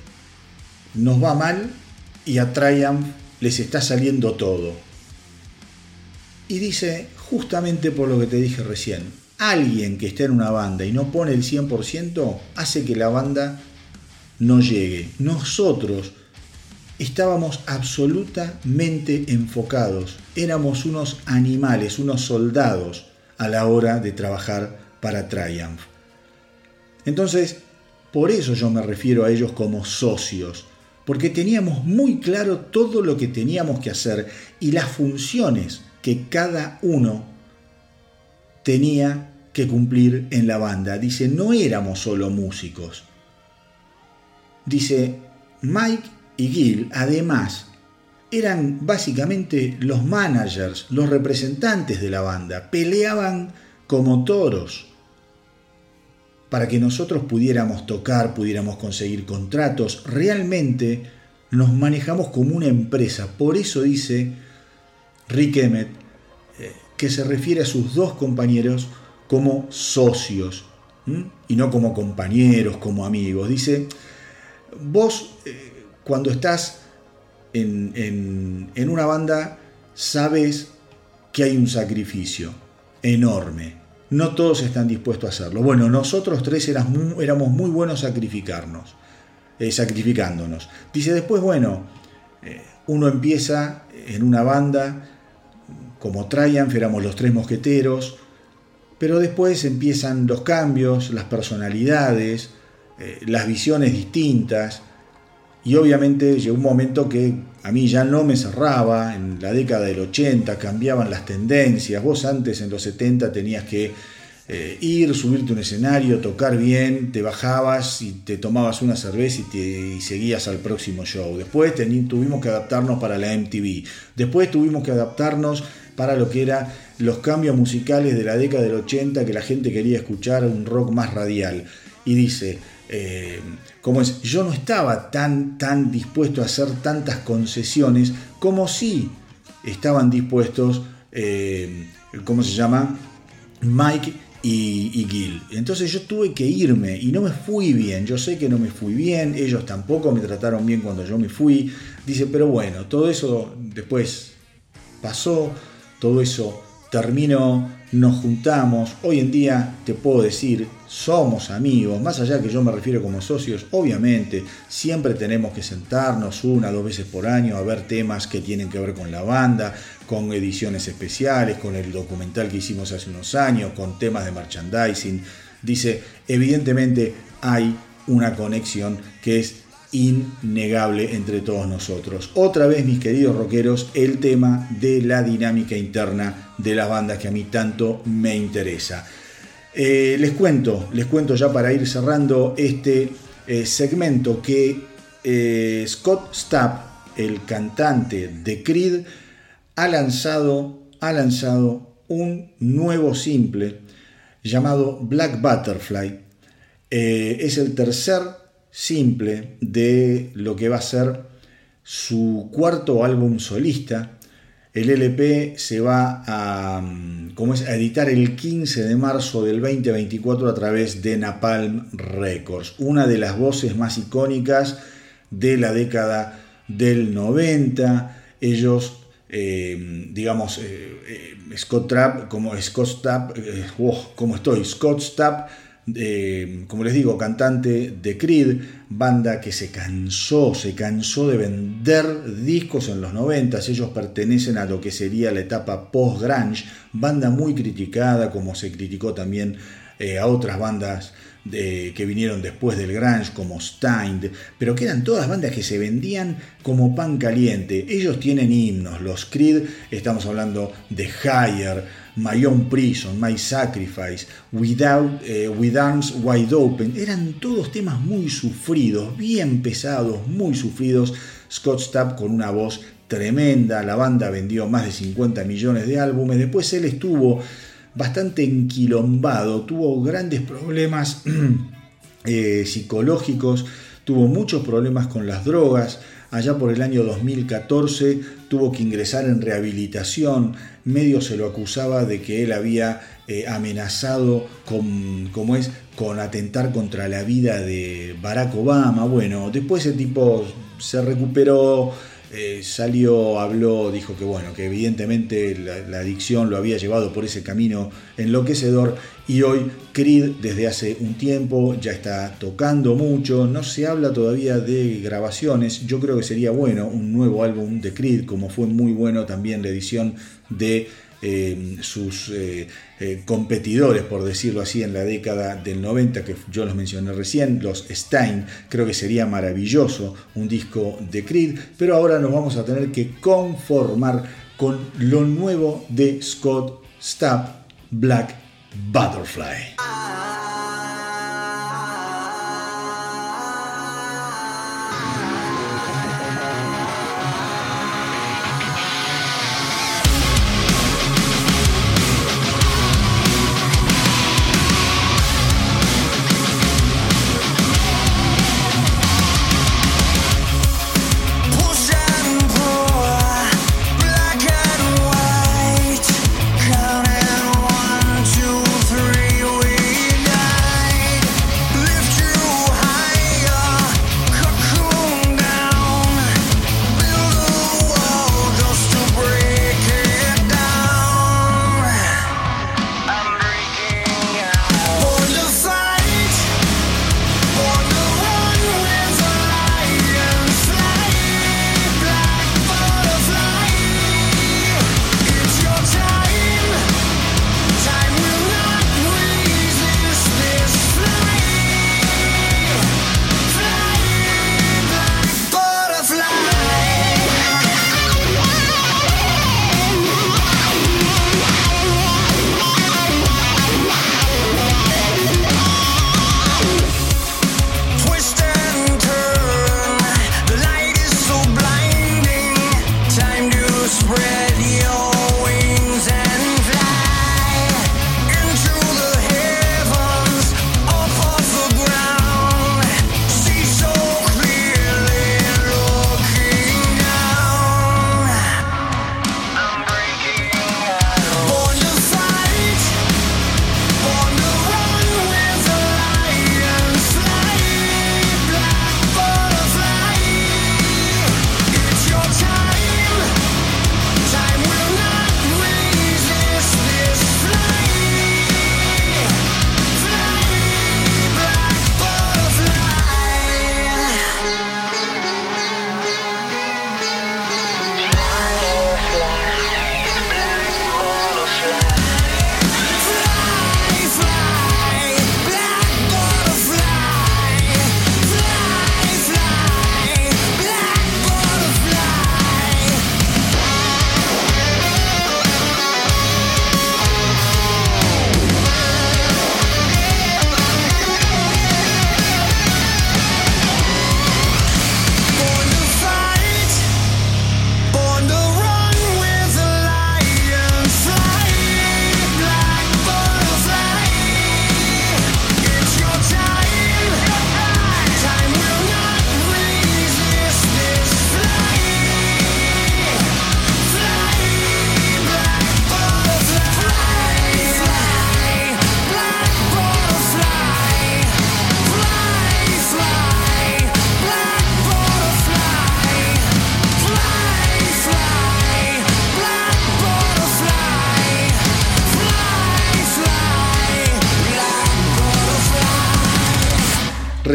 nos va mal y a Triumph les está saliendo todo. Y dice, justamente por lo que te dije recién, alguien que está en una banda y no pone el 100% hace que la banda no llegue. Nosotros estábamos absolutamente enfocados, éramos unos animales, unos soldados a la hora de trabajar para Triumph. Entonces, por eso yo me refiero a ellos como socios, porque teníamos muy claro todo lo que teníamos que hacer y las funciones que cada uno tenía que cumplir en la banda. Dice, no éramos solo músicos. Dice, Mike y Gil, además, eran básicamente los managers, los representantes de la banda. Peleaban como toros para que nosotros pudiéramos tocar, pudiéramos conseguir contratos. Realmente nos manejamos como una empresa. Por eso dice Rick Emmett eh, que se refiere a sus dos compañeros como socios y no como compañeros, como amigos. Dice, vos eh, cuando estás en, en- en una banda sabes que hay un sacrificio enorme. No todos están dispuestos a hacerlo. Bueno, nosotros tres mu- éramos muy buenos sacrificarnos, eh, sacrificándonos. Dice después, bueno, eh, uno empieza en una banda, como Triumph, éramos los tres mosqueteros, pero después empiezan los cambios, las personalidades, eh, las visiones distintas, y obviamente llegó un momento que a mí ya no me cerraba, en la década del 80 cambiaban las tendencias, vos antes en los 70 tenías que eh, ir, subirte a un escenario, tocar bien, te bajabas y te tomabas una cerveza y, te, y seguías al próximo show. Después tuvimos que adaptarnos para la MTV. Después tuvimos que adaptarnos para lo que eran los cambios musicales de la década del 80 que la gente quería escuchar un rock más radial. Y dice, eh, como es, yo no estaba tan, tan dispuesto a hacer tantas concesiones como si estaban dispuestos, eh, ¿cómo se llama? Mike y, y Gil. Entonces yo tuve que irme y no me fui bien. Yo sé que no me fui bien, ellos tampoco me trataron bien cuando yo me fui. Dice, pero bueno, todo eso después pasó, todo eso terminó, nos juntamos. Hoy en día te puedo decir, somos amigos, más allá que yo me refiero como socios, obviamente siempre tenemos que sentarnos una, dos veces por año a ver temas que tienen que ver con la banda, con ediciones especiales, con el documental que hicimos hace unos años, con temas de merchandising. Dice, evidentemente hay una conexión que es innegable entre todos nosotros. Otra vez, mis queridos rockeros, el tema de la dinámica interna de las bandas que a mí tanto me interesa. Eh, les cuento, les cuento ya para ir cerrando este eh, segmento que eh, Scott Stapp, el cantante de Creed, ha lanzado, ha lanzado un nuevo simple llamado Black Butterfly. Es el tercer simple de lo que va a ser su cuarto álbum solista. El LP se va a, mm, ¿cómo es? a editar el 15 de marzo del 2024 a través de Napalm Records, una de las voces más icónicas de la década del 90. Ellos, eh, digamos, eh, eh, Scott Trapp, como Scott Stapp, eh, oh, ¿cómo estoy? Scott Stapp como les digo, cantante de Creed, banda que se cansó, se cansó de vender discos en los 90, ellos pertenecen a lo que sería la etapa post-grunge, banda muy criticada, como se criticó también eh, a otras bandas que vinieron después del grunge, como Stein, pero que eran todas bandas que se vendían como pan caliente. Ellos tienen himnos, los Creed, estamos hablando de Higher, My Own Prison, My Sacrifice, Without, eh, With Arms Wide Open, eran todos temas muy sufridos, bien pesados, muy sufridos. Scott Stapp con una voz tremenda, la banda vendió más de 50 millones de álbumes, después él estuvo bastante enquilombado, tuvo grandes problemas eh, psicológicos, tuvo muchos problemas con las drogas. Allá por el año 2014 tuvo que ingresar en rehabilitación. Medio se lo acusaba de que él había eh, amenazado con, como es, con atentar contra la vida de Barack Obama. Bueno, después el tipo se recuperó, eh, salió, habló, dijo que bueno, que evidentemente la, la adicción lo había llevado por ese camino enloquecedor y hoy Creed desde hace un tiempo ya está tocando mucho, no se habla todavía de grabaciones, yo creo que sería bueno un nuevo álbum de Creed, como fue muy bueno también la edición de eh, sus eh, eh, competidores, por decirlo así, en la década del 90, que yo los mencioné recién, los Stein, creo que sería maravilloso un disco de Creed, pero ahora nos vamos a tener que conformar con lo nuevo de Scott Stapp, Black Butterfly.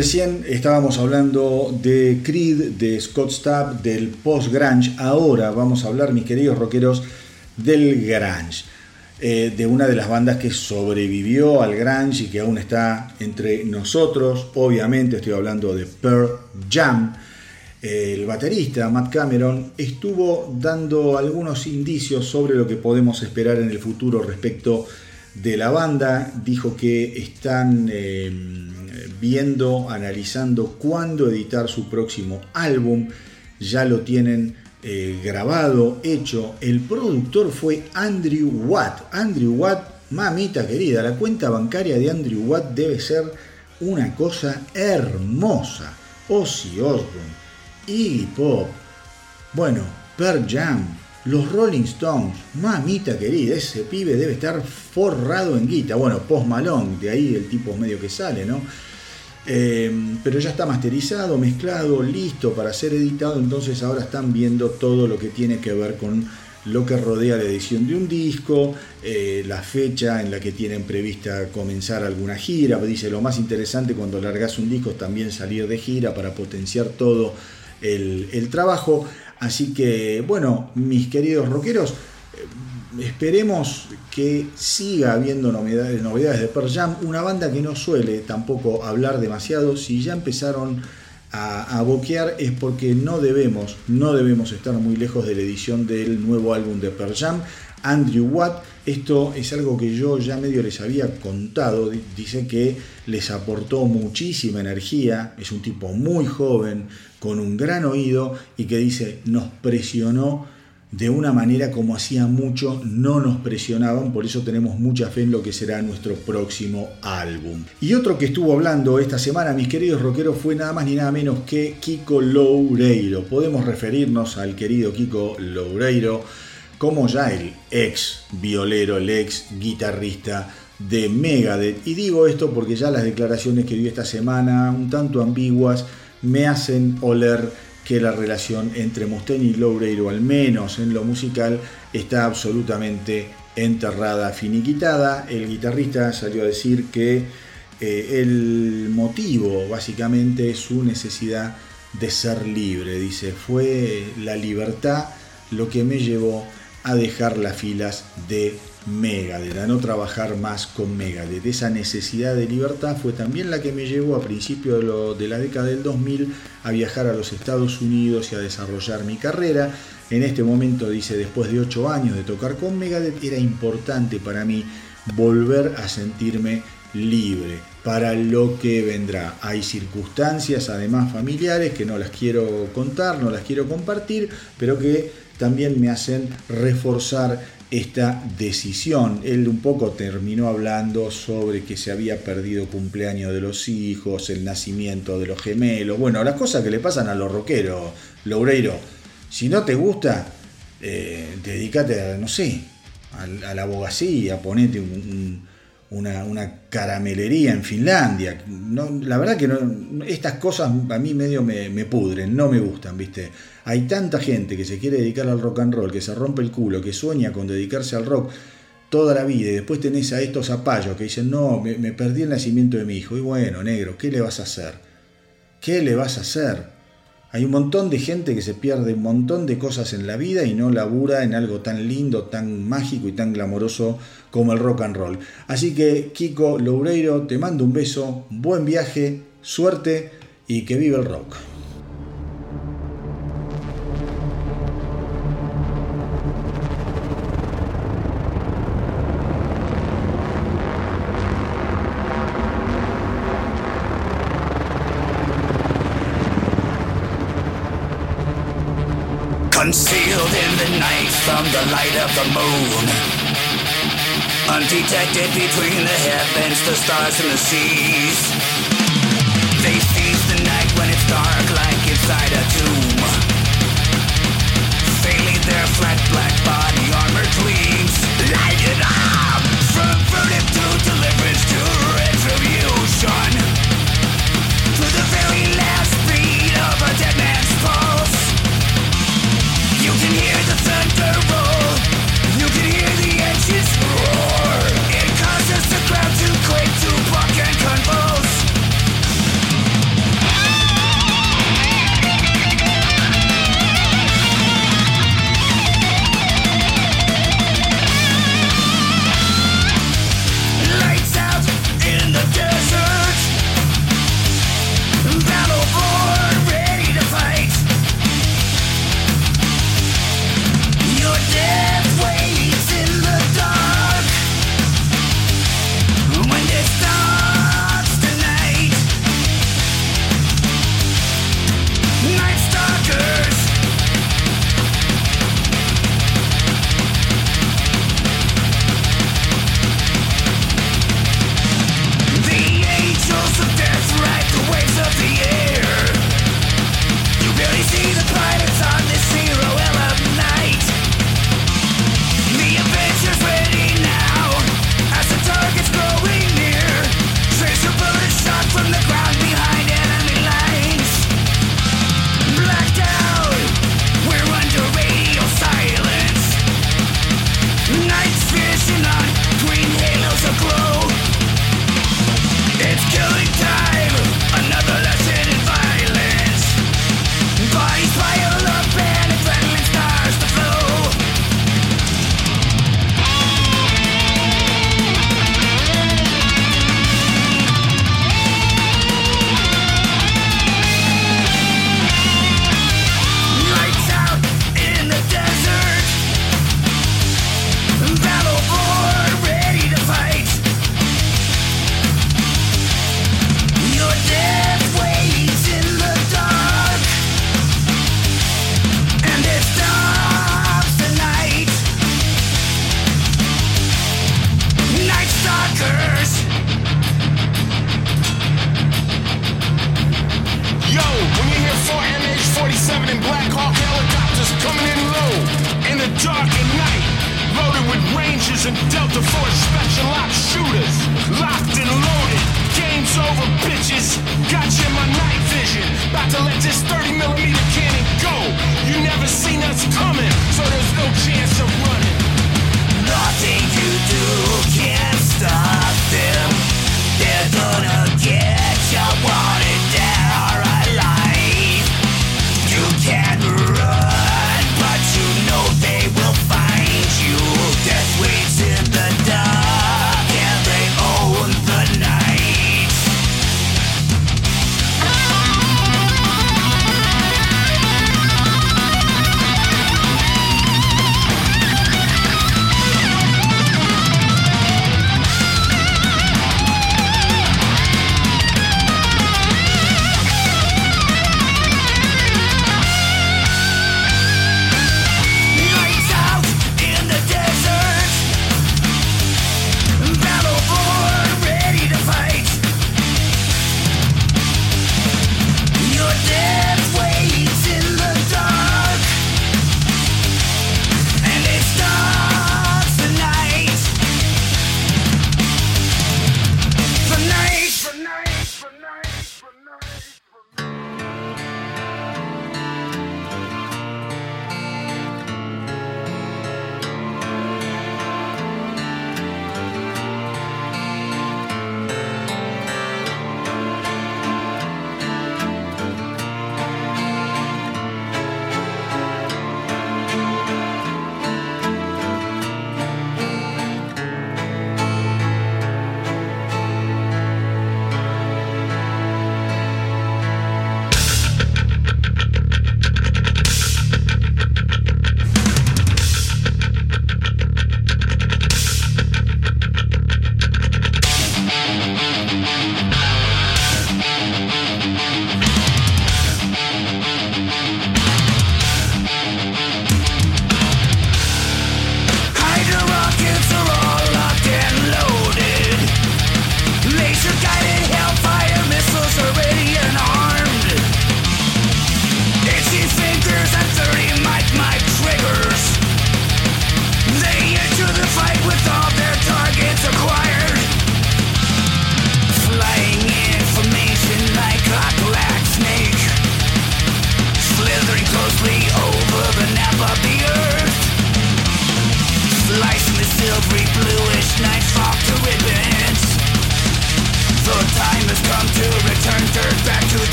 Recién estábamos hablando de Creed, de Scott Stapp, del post-grunge. Ahora vamos a hablar, mis queridos rockeros, del grunge. Eh, de una de las bandas que sobrevivió al grunge y que aún está entre nosotros. Obviamente estoy hablando de Pearl Jam. Eh, el baterista Matt Cameron estuvo dando algunos indicios sobre lo que podemos esperar en el futuro respecto de la banda. Dijo que están eh, viendo, analizando cuándo editar su próximo álbum. Ya lo tienen eh, grabado, hecho. El productor fue Andrew Watt. Andrew Watt, mamita querida, la cuenta bancaria de Andrew Watt debe ser una cosa hermosa. Ozzy Osbourne, Iggy Pop, bueno, Pearl Jam, los Rolling Stones, mamita querida, ese pibe debe estar forrado en guita. Bueno, Post Malone, de ahí el tipo medio que sale, ¿no? Eh, pero ya está masterizado, mezclado, listo para ser editado, entonces ahora están viendo todo lo que tiene que ver con lo que rodea la edición de un disco, eh, la fecha en la que tienen prevista comenzar alguna gira. Dice, lo más interesante cuando largas un disco es también salir de gira para potenciar todo el, el trabajo. Así que, bueno, mis queridos rockeros, esperemos que siga habiendo novedades, novedades de Pearl Jam, una banda que no suele tampoco hablar demasiado. Si ya empezaron a, a boquear es porque no debemos, no debemos estar muy lejos de la edición del nuevo álbum de Pearl Jam. Andrew Watt, esto es algo que yo ya medio les había contado, dice que les aportó muchísima energía, es un tipo muy joven, con un gran oído y que dice, nos presionó de una manera como hacía mucho no nos presionaban, por eso tenemos mucha fe en lo que será nuestro próximo álbum. Y otro que estuvo hablando esta semana, mis queridos rockeros, fue nada más ni nada menos que Kiko Loureiro. Podemos referirnos al querido Kiko Loureiro como ya el ex violero, el ex guitarrista de Megadeth. Y digo esto porque ya las declaraciones que dio esta semana, un tanto ambiguas, me hacen oler que la relación entre Mustaine y Loureiro, al menos en lo musical, está absolutamente enterrada, finiquitada. El guitarrista salió a decir que eh, el motivo básicamente es su necesidad de ser libre. Dice, fue la libertad lo que me llevó a dejar las filas de Megadeth, a no trabajar más con Megadeth. Esa necesidad de libertad fue también la que me llevó a principios de, la década del 2000 a viajar a los Estados Unidos y a desarrollar mi carrera. En este momento, dice, después de ocho años de tocar con Megadeth, era importante para mí volver a sentirme libre para lo que vendrá. Hay circunstancias además familiares que no las quiero contar, no las quiero compartir, pero que también me hacen reforzar esta decisión. Él un poco terminó hablando sobre que se había perdido cumpleaños de los hijos, el nacimiento de los gemelos, bueno, las cosas que le pasan a los rockeros, Loureiro. Si no te gusta, eh, dedícate no sé, a, la abogacía, ponete un- una, una caramelería en Finlandia. No, la verdad que no, estas cosas a mí medio me, pudren, no me gustan, ¿viste? Hay tanta gente que se quiere dedicar al rock and roll, que se rompe el culo, que sueña con dedicarse al rock toda la vida y después tenés a estos zapallos que dicen, no, me perdí el nacimiento de mi hijo. Y bueno, negro, ¿qué le vas a hacer? ¿Qué le vas a hacer? Hay un montón de gente que se pierde un montón de cosas en la vida y no labura en algo tan lindo, tan mágico y tan glamoroso como el rock and roll. Así que, Kiko Loureiro, te mando un beso, buen viaje, suerte y que viva el rock. Concealed in the night from the light of the moon. Undetected between the heavens, the stars and the seas. They seize the night when it's dark like inside a tomb. Failing their flat black body armor gleams. Light it up!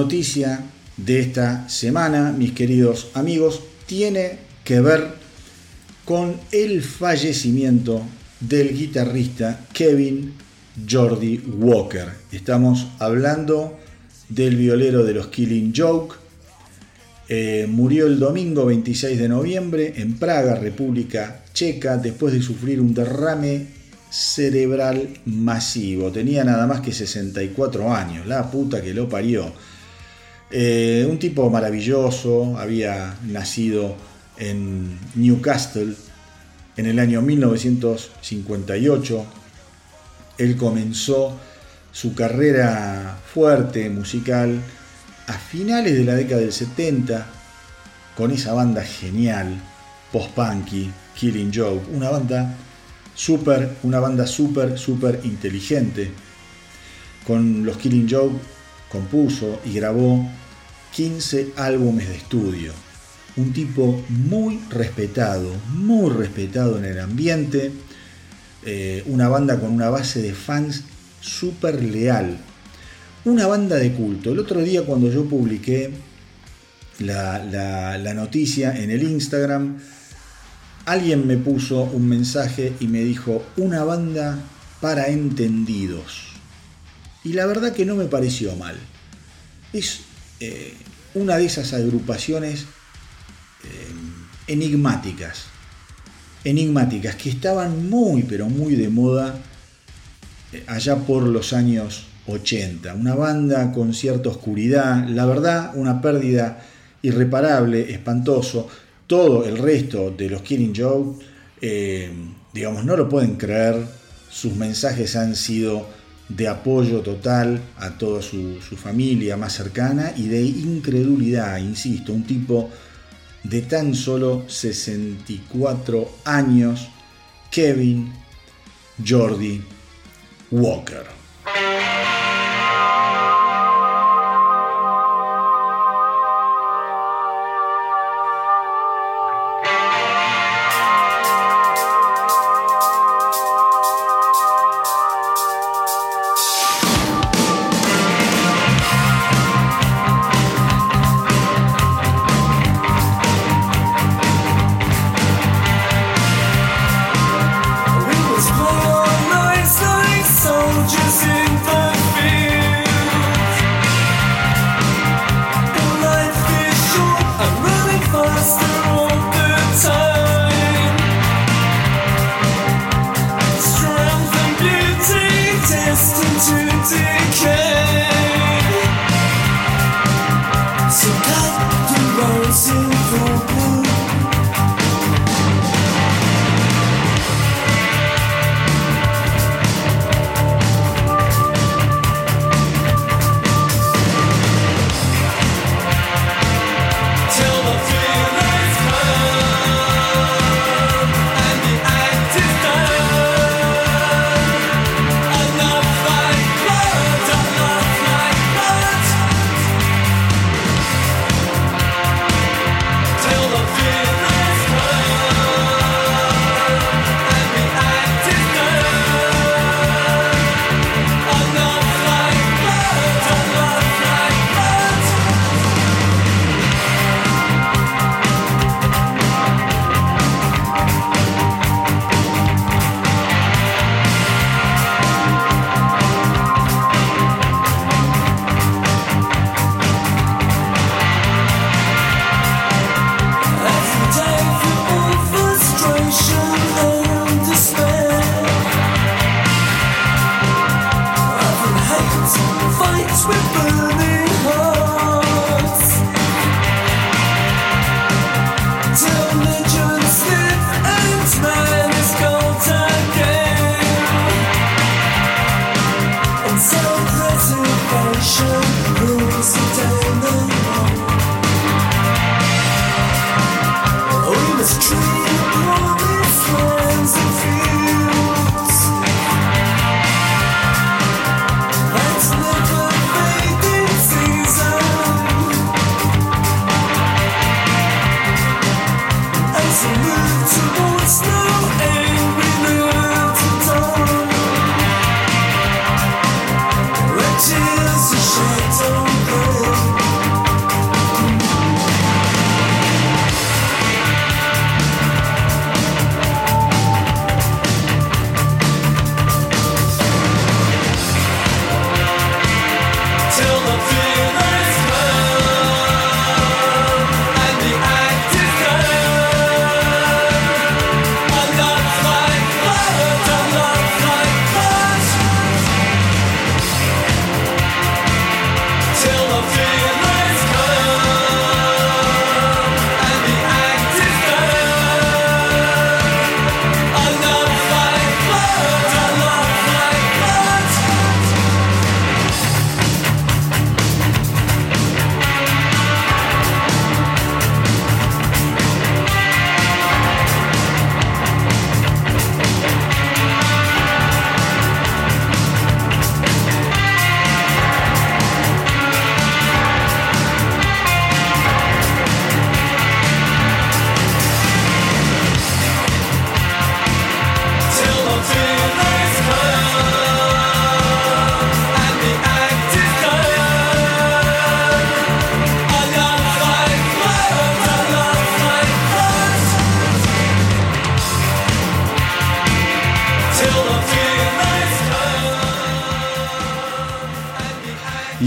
Noticia de esta semana, mis queridos amigos, tiene que ver con el fallecimiento del guitarrista Kevin Jordi Walker. Estamos hablando del violero de los Killing Joke. Eh, murió el domingo 26 de noviembre en Praga, República Checa, después de sufrir un derrame cerebral masivo. Tenía nada más que 64 años, la puta que lo parió. Eh, un tipo maravilloso, había nacido en Newcastle en el año 1958. Él comenzó su carrera fuerte musical a finales de la década del 70 con esa banda genial, post-punky, Killing Joke, una banda super, una banda súper, súper inteligente. Con los Killing Joke compuso y grabó 15 álbumes de estudio. Un tipo muy respetado, muy respetado en el ambiente. Eh, una banda con una base de fans súper leal. Una banda de culto. El otro día cuando yo publiqué la, la- noticia en el Instagram, alguien me puso un mensaje y me dijo, una banda para entendidos. Y la verdad que no me pareció mal. Es eh, una de esas agrupaciones eh, enigmáticas. Enigmáticas que estaban muy pero muy de moda eh, allá por los años 80. Una banda con cierta oscuridad, la verdad, una pérdida irreparable, espantoso. Todo el resto de los Killing Joke, eh, digamos, no lo pueden creer. Sus mensajes han sido de apoyo total a toda su, familia más cercana y de incredulidad, insisto, un tipo de tan solo 64 años, Kevin Jordi Walker.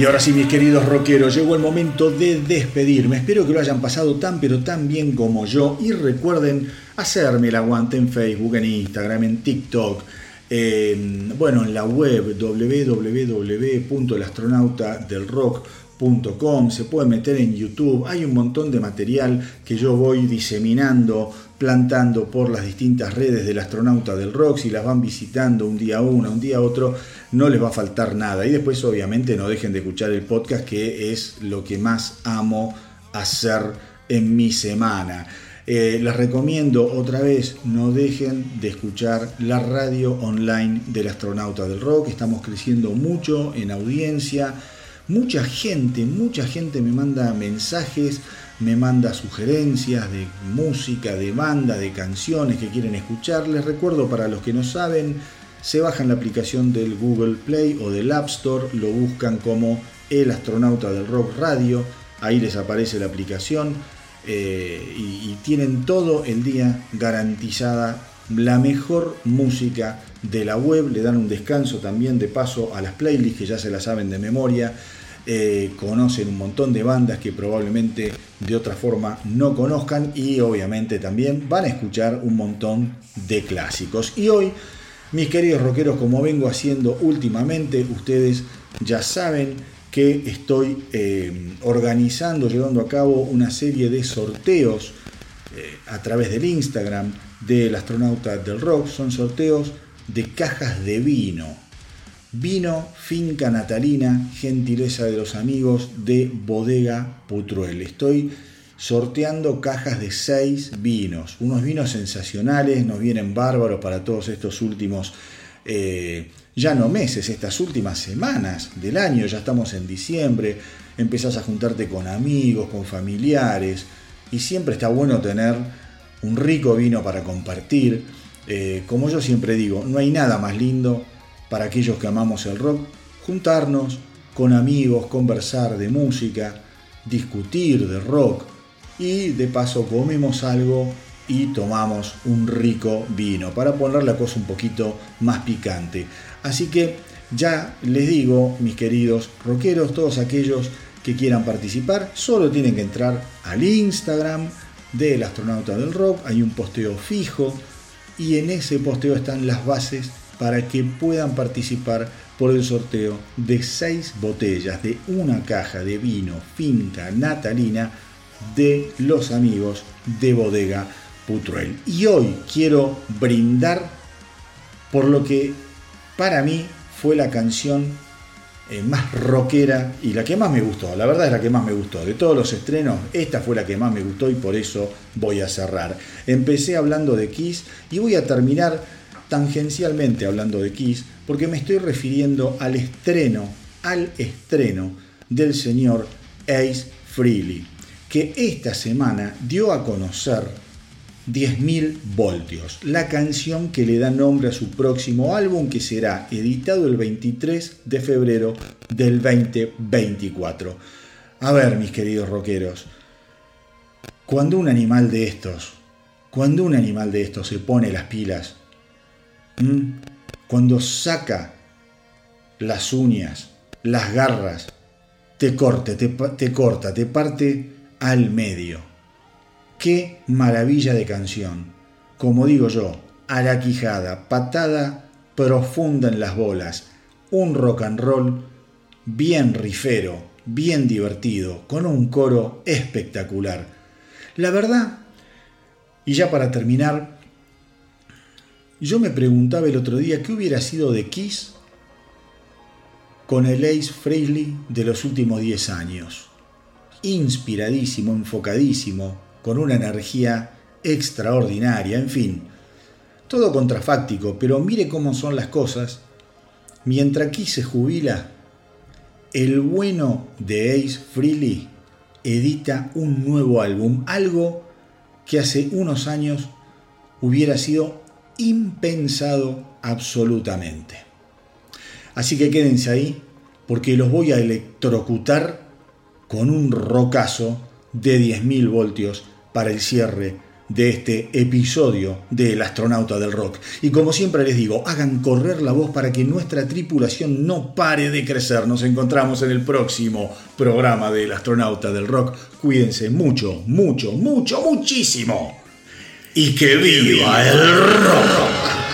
Y ahora sí, mis queridos rockeros, llegó el momento de despedirme. Espero que lo hayan pasado tan pero tan bien como yo. Y recuerden hacerme el aguante en Facebook, en Instagram, en TikTok. bueno, en la web www.elastronautadelrock.com se puede meter en YouTube, hay un montón de material que yo voy diseminando, plantando por las distintas redes del astronauta del rock, si las van visitando un día una, un día otro, no les va a faltar nada. Y después obviamente no dejen de escuchar el podcast que es lo que más amo hacer en mi semana. Eh, les recomiendo otra vez, no dejen de escuchar la radio online del astronauta del rock. Estamos creciendo mucho en audiencia. Mucha gente, mucha gente me manda mensajes, me manda sugerencias de música, de banda, de canciones que quieren escuchar. Les recuerdo para los que no saben, se bajan la aplicación del Google Play o del App Store, lo buscan como El Astronauta del Rock Radio, ahí les aparece la aplicación eh, y, tienen todo el día garantizada la mejor música de la web, le dan un descanso también de paso a las playlists que ya se las saben de memoria, eh, conocen un montón de bandas que probablemente de otra forma no conozcan y obviamente también van a escuchar un montón de clásicos. Y hoy, mis queridos rockeros, como vengo haciendo últimamente, ustedes ya saben que estoy eh, organizando, llevando a cabo una serie de sorteos eh, a través del Instagram del astronauta del rock. Son sorteos de cajas de vino. Vino Finca Natalina, gentileza de los amigos de Bodega Putruel. Estoy sorteando cajas de seis vinos. Unos vinos sensacionales, nos vienen bárbaros para todos estos últimos, eh, ya no meses, estas últimas semanas del año. Ya estamos en diciembre, empezás a juntarte con amigos, con familiares. Y siempre está bueno tener un rico vino para compartir. Eh, como yo siempre digo, no hay nada más lindo para aquellos que amamos el rock, juntarnos con amigos, conversar de música, discutir de rock y de paso comemos algo y tomamos un rico vino para poner la cosa un poquito más picante. Así que ya les digo, mis queridos rockeros, todos aquellos que quieran participar, solo tienen que entrar al Instagram del astronauta del rock, hay un posteo fijo y en ese posteo están las bases para que puedan participar por el sorteo de seis botellas de una caja de vino finca natalina de los amigos de bodega Putruel. Y hoy quiero brindar por lo que para mí fue la canción eh, más rockera y la que más me gustó. La verdad es la que más me gustó. De todos los estrenos, esta fue la que más me gustó y por eso voy a cerrar. Empecé hablando de Kiss y voy a terminar tangencialmente hablando de Kiss porque me estoy refiriendo al estreno, al estreno del señor Ace Frehley, que esta semana dio a conocer 10.000 voltios, la canción que le da nombre a su próximo álbum que será editado el 23 de febrero del 2024. A ver, mis queridos rockeros, cuando un animal de estos, cuando un animal de estos se pone las pilas, cuando saca las uñas, las garras, te pa- te corta, te parte al medio. Qué maravilla de canción. Como digo yo, a la quijada, patada profunda en las bolas, un rock and roll bien rifero, bien divertido, con un coro espectacular. La verdad, y ya para terminar, yo me preguntaba el otro día qué hubiera sido de Kiss con el Ace Frehley de los últimos 10 años. Inspiradísimo, enfocadísimo, con una energía extraordinaria, en fin. Todo contrafáctico, pero mire cómo son las cosas. Mientras Kiss se jubila, el bueno de Ace Frehley edita un nuevo álbum, algo que hace unos años hubiera sido impensado absolutamente. Así que quédense ahí porque los voy a electrocutar con un rocazo de 10.000 voltios para el cierre de este episodio del astronauta del rock. Y como siempre les digo, hagan correr la voz para que nuestra tripulación no pare de crecer. Nos encontramos en el próximo programa del astronauta del rock. Cuídense mucho, mucho, mucho, muchísimo. Y que viva el rock.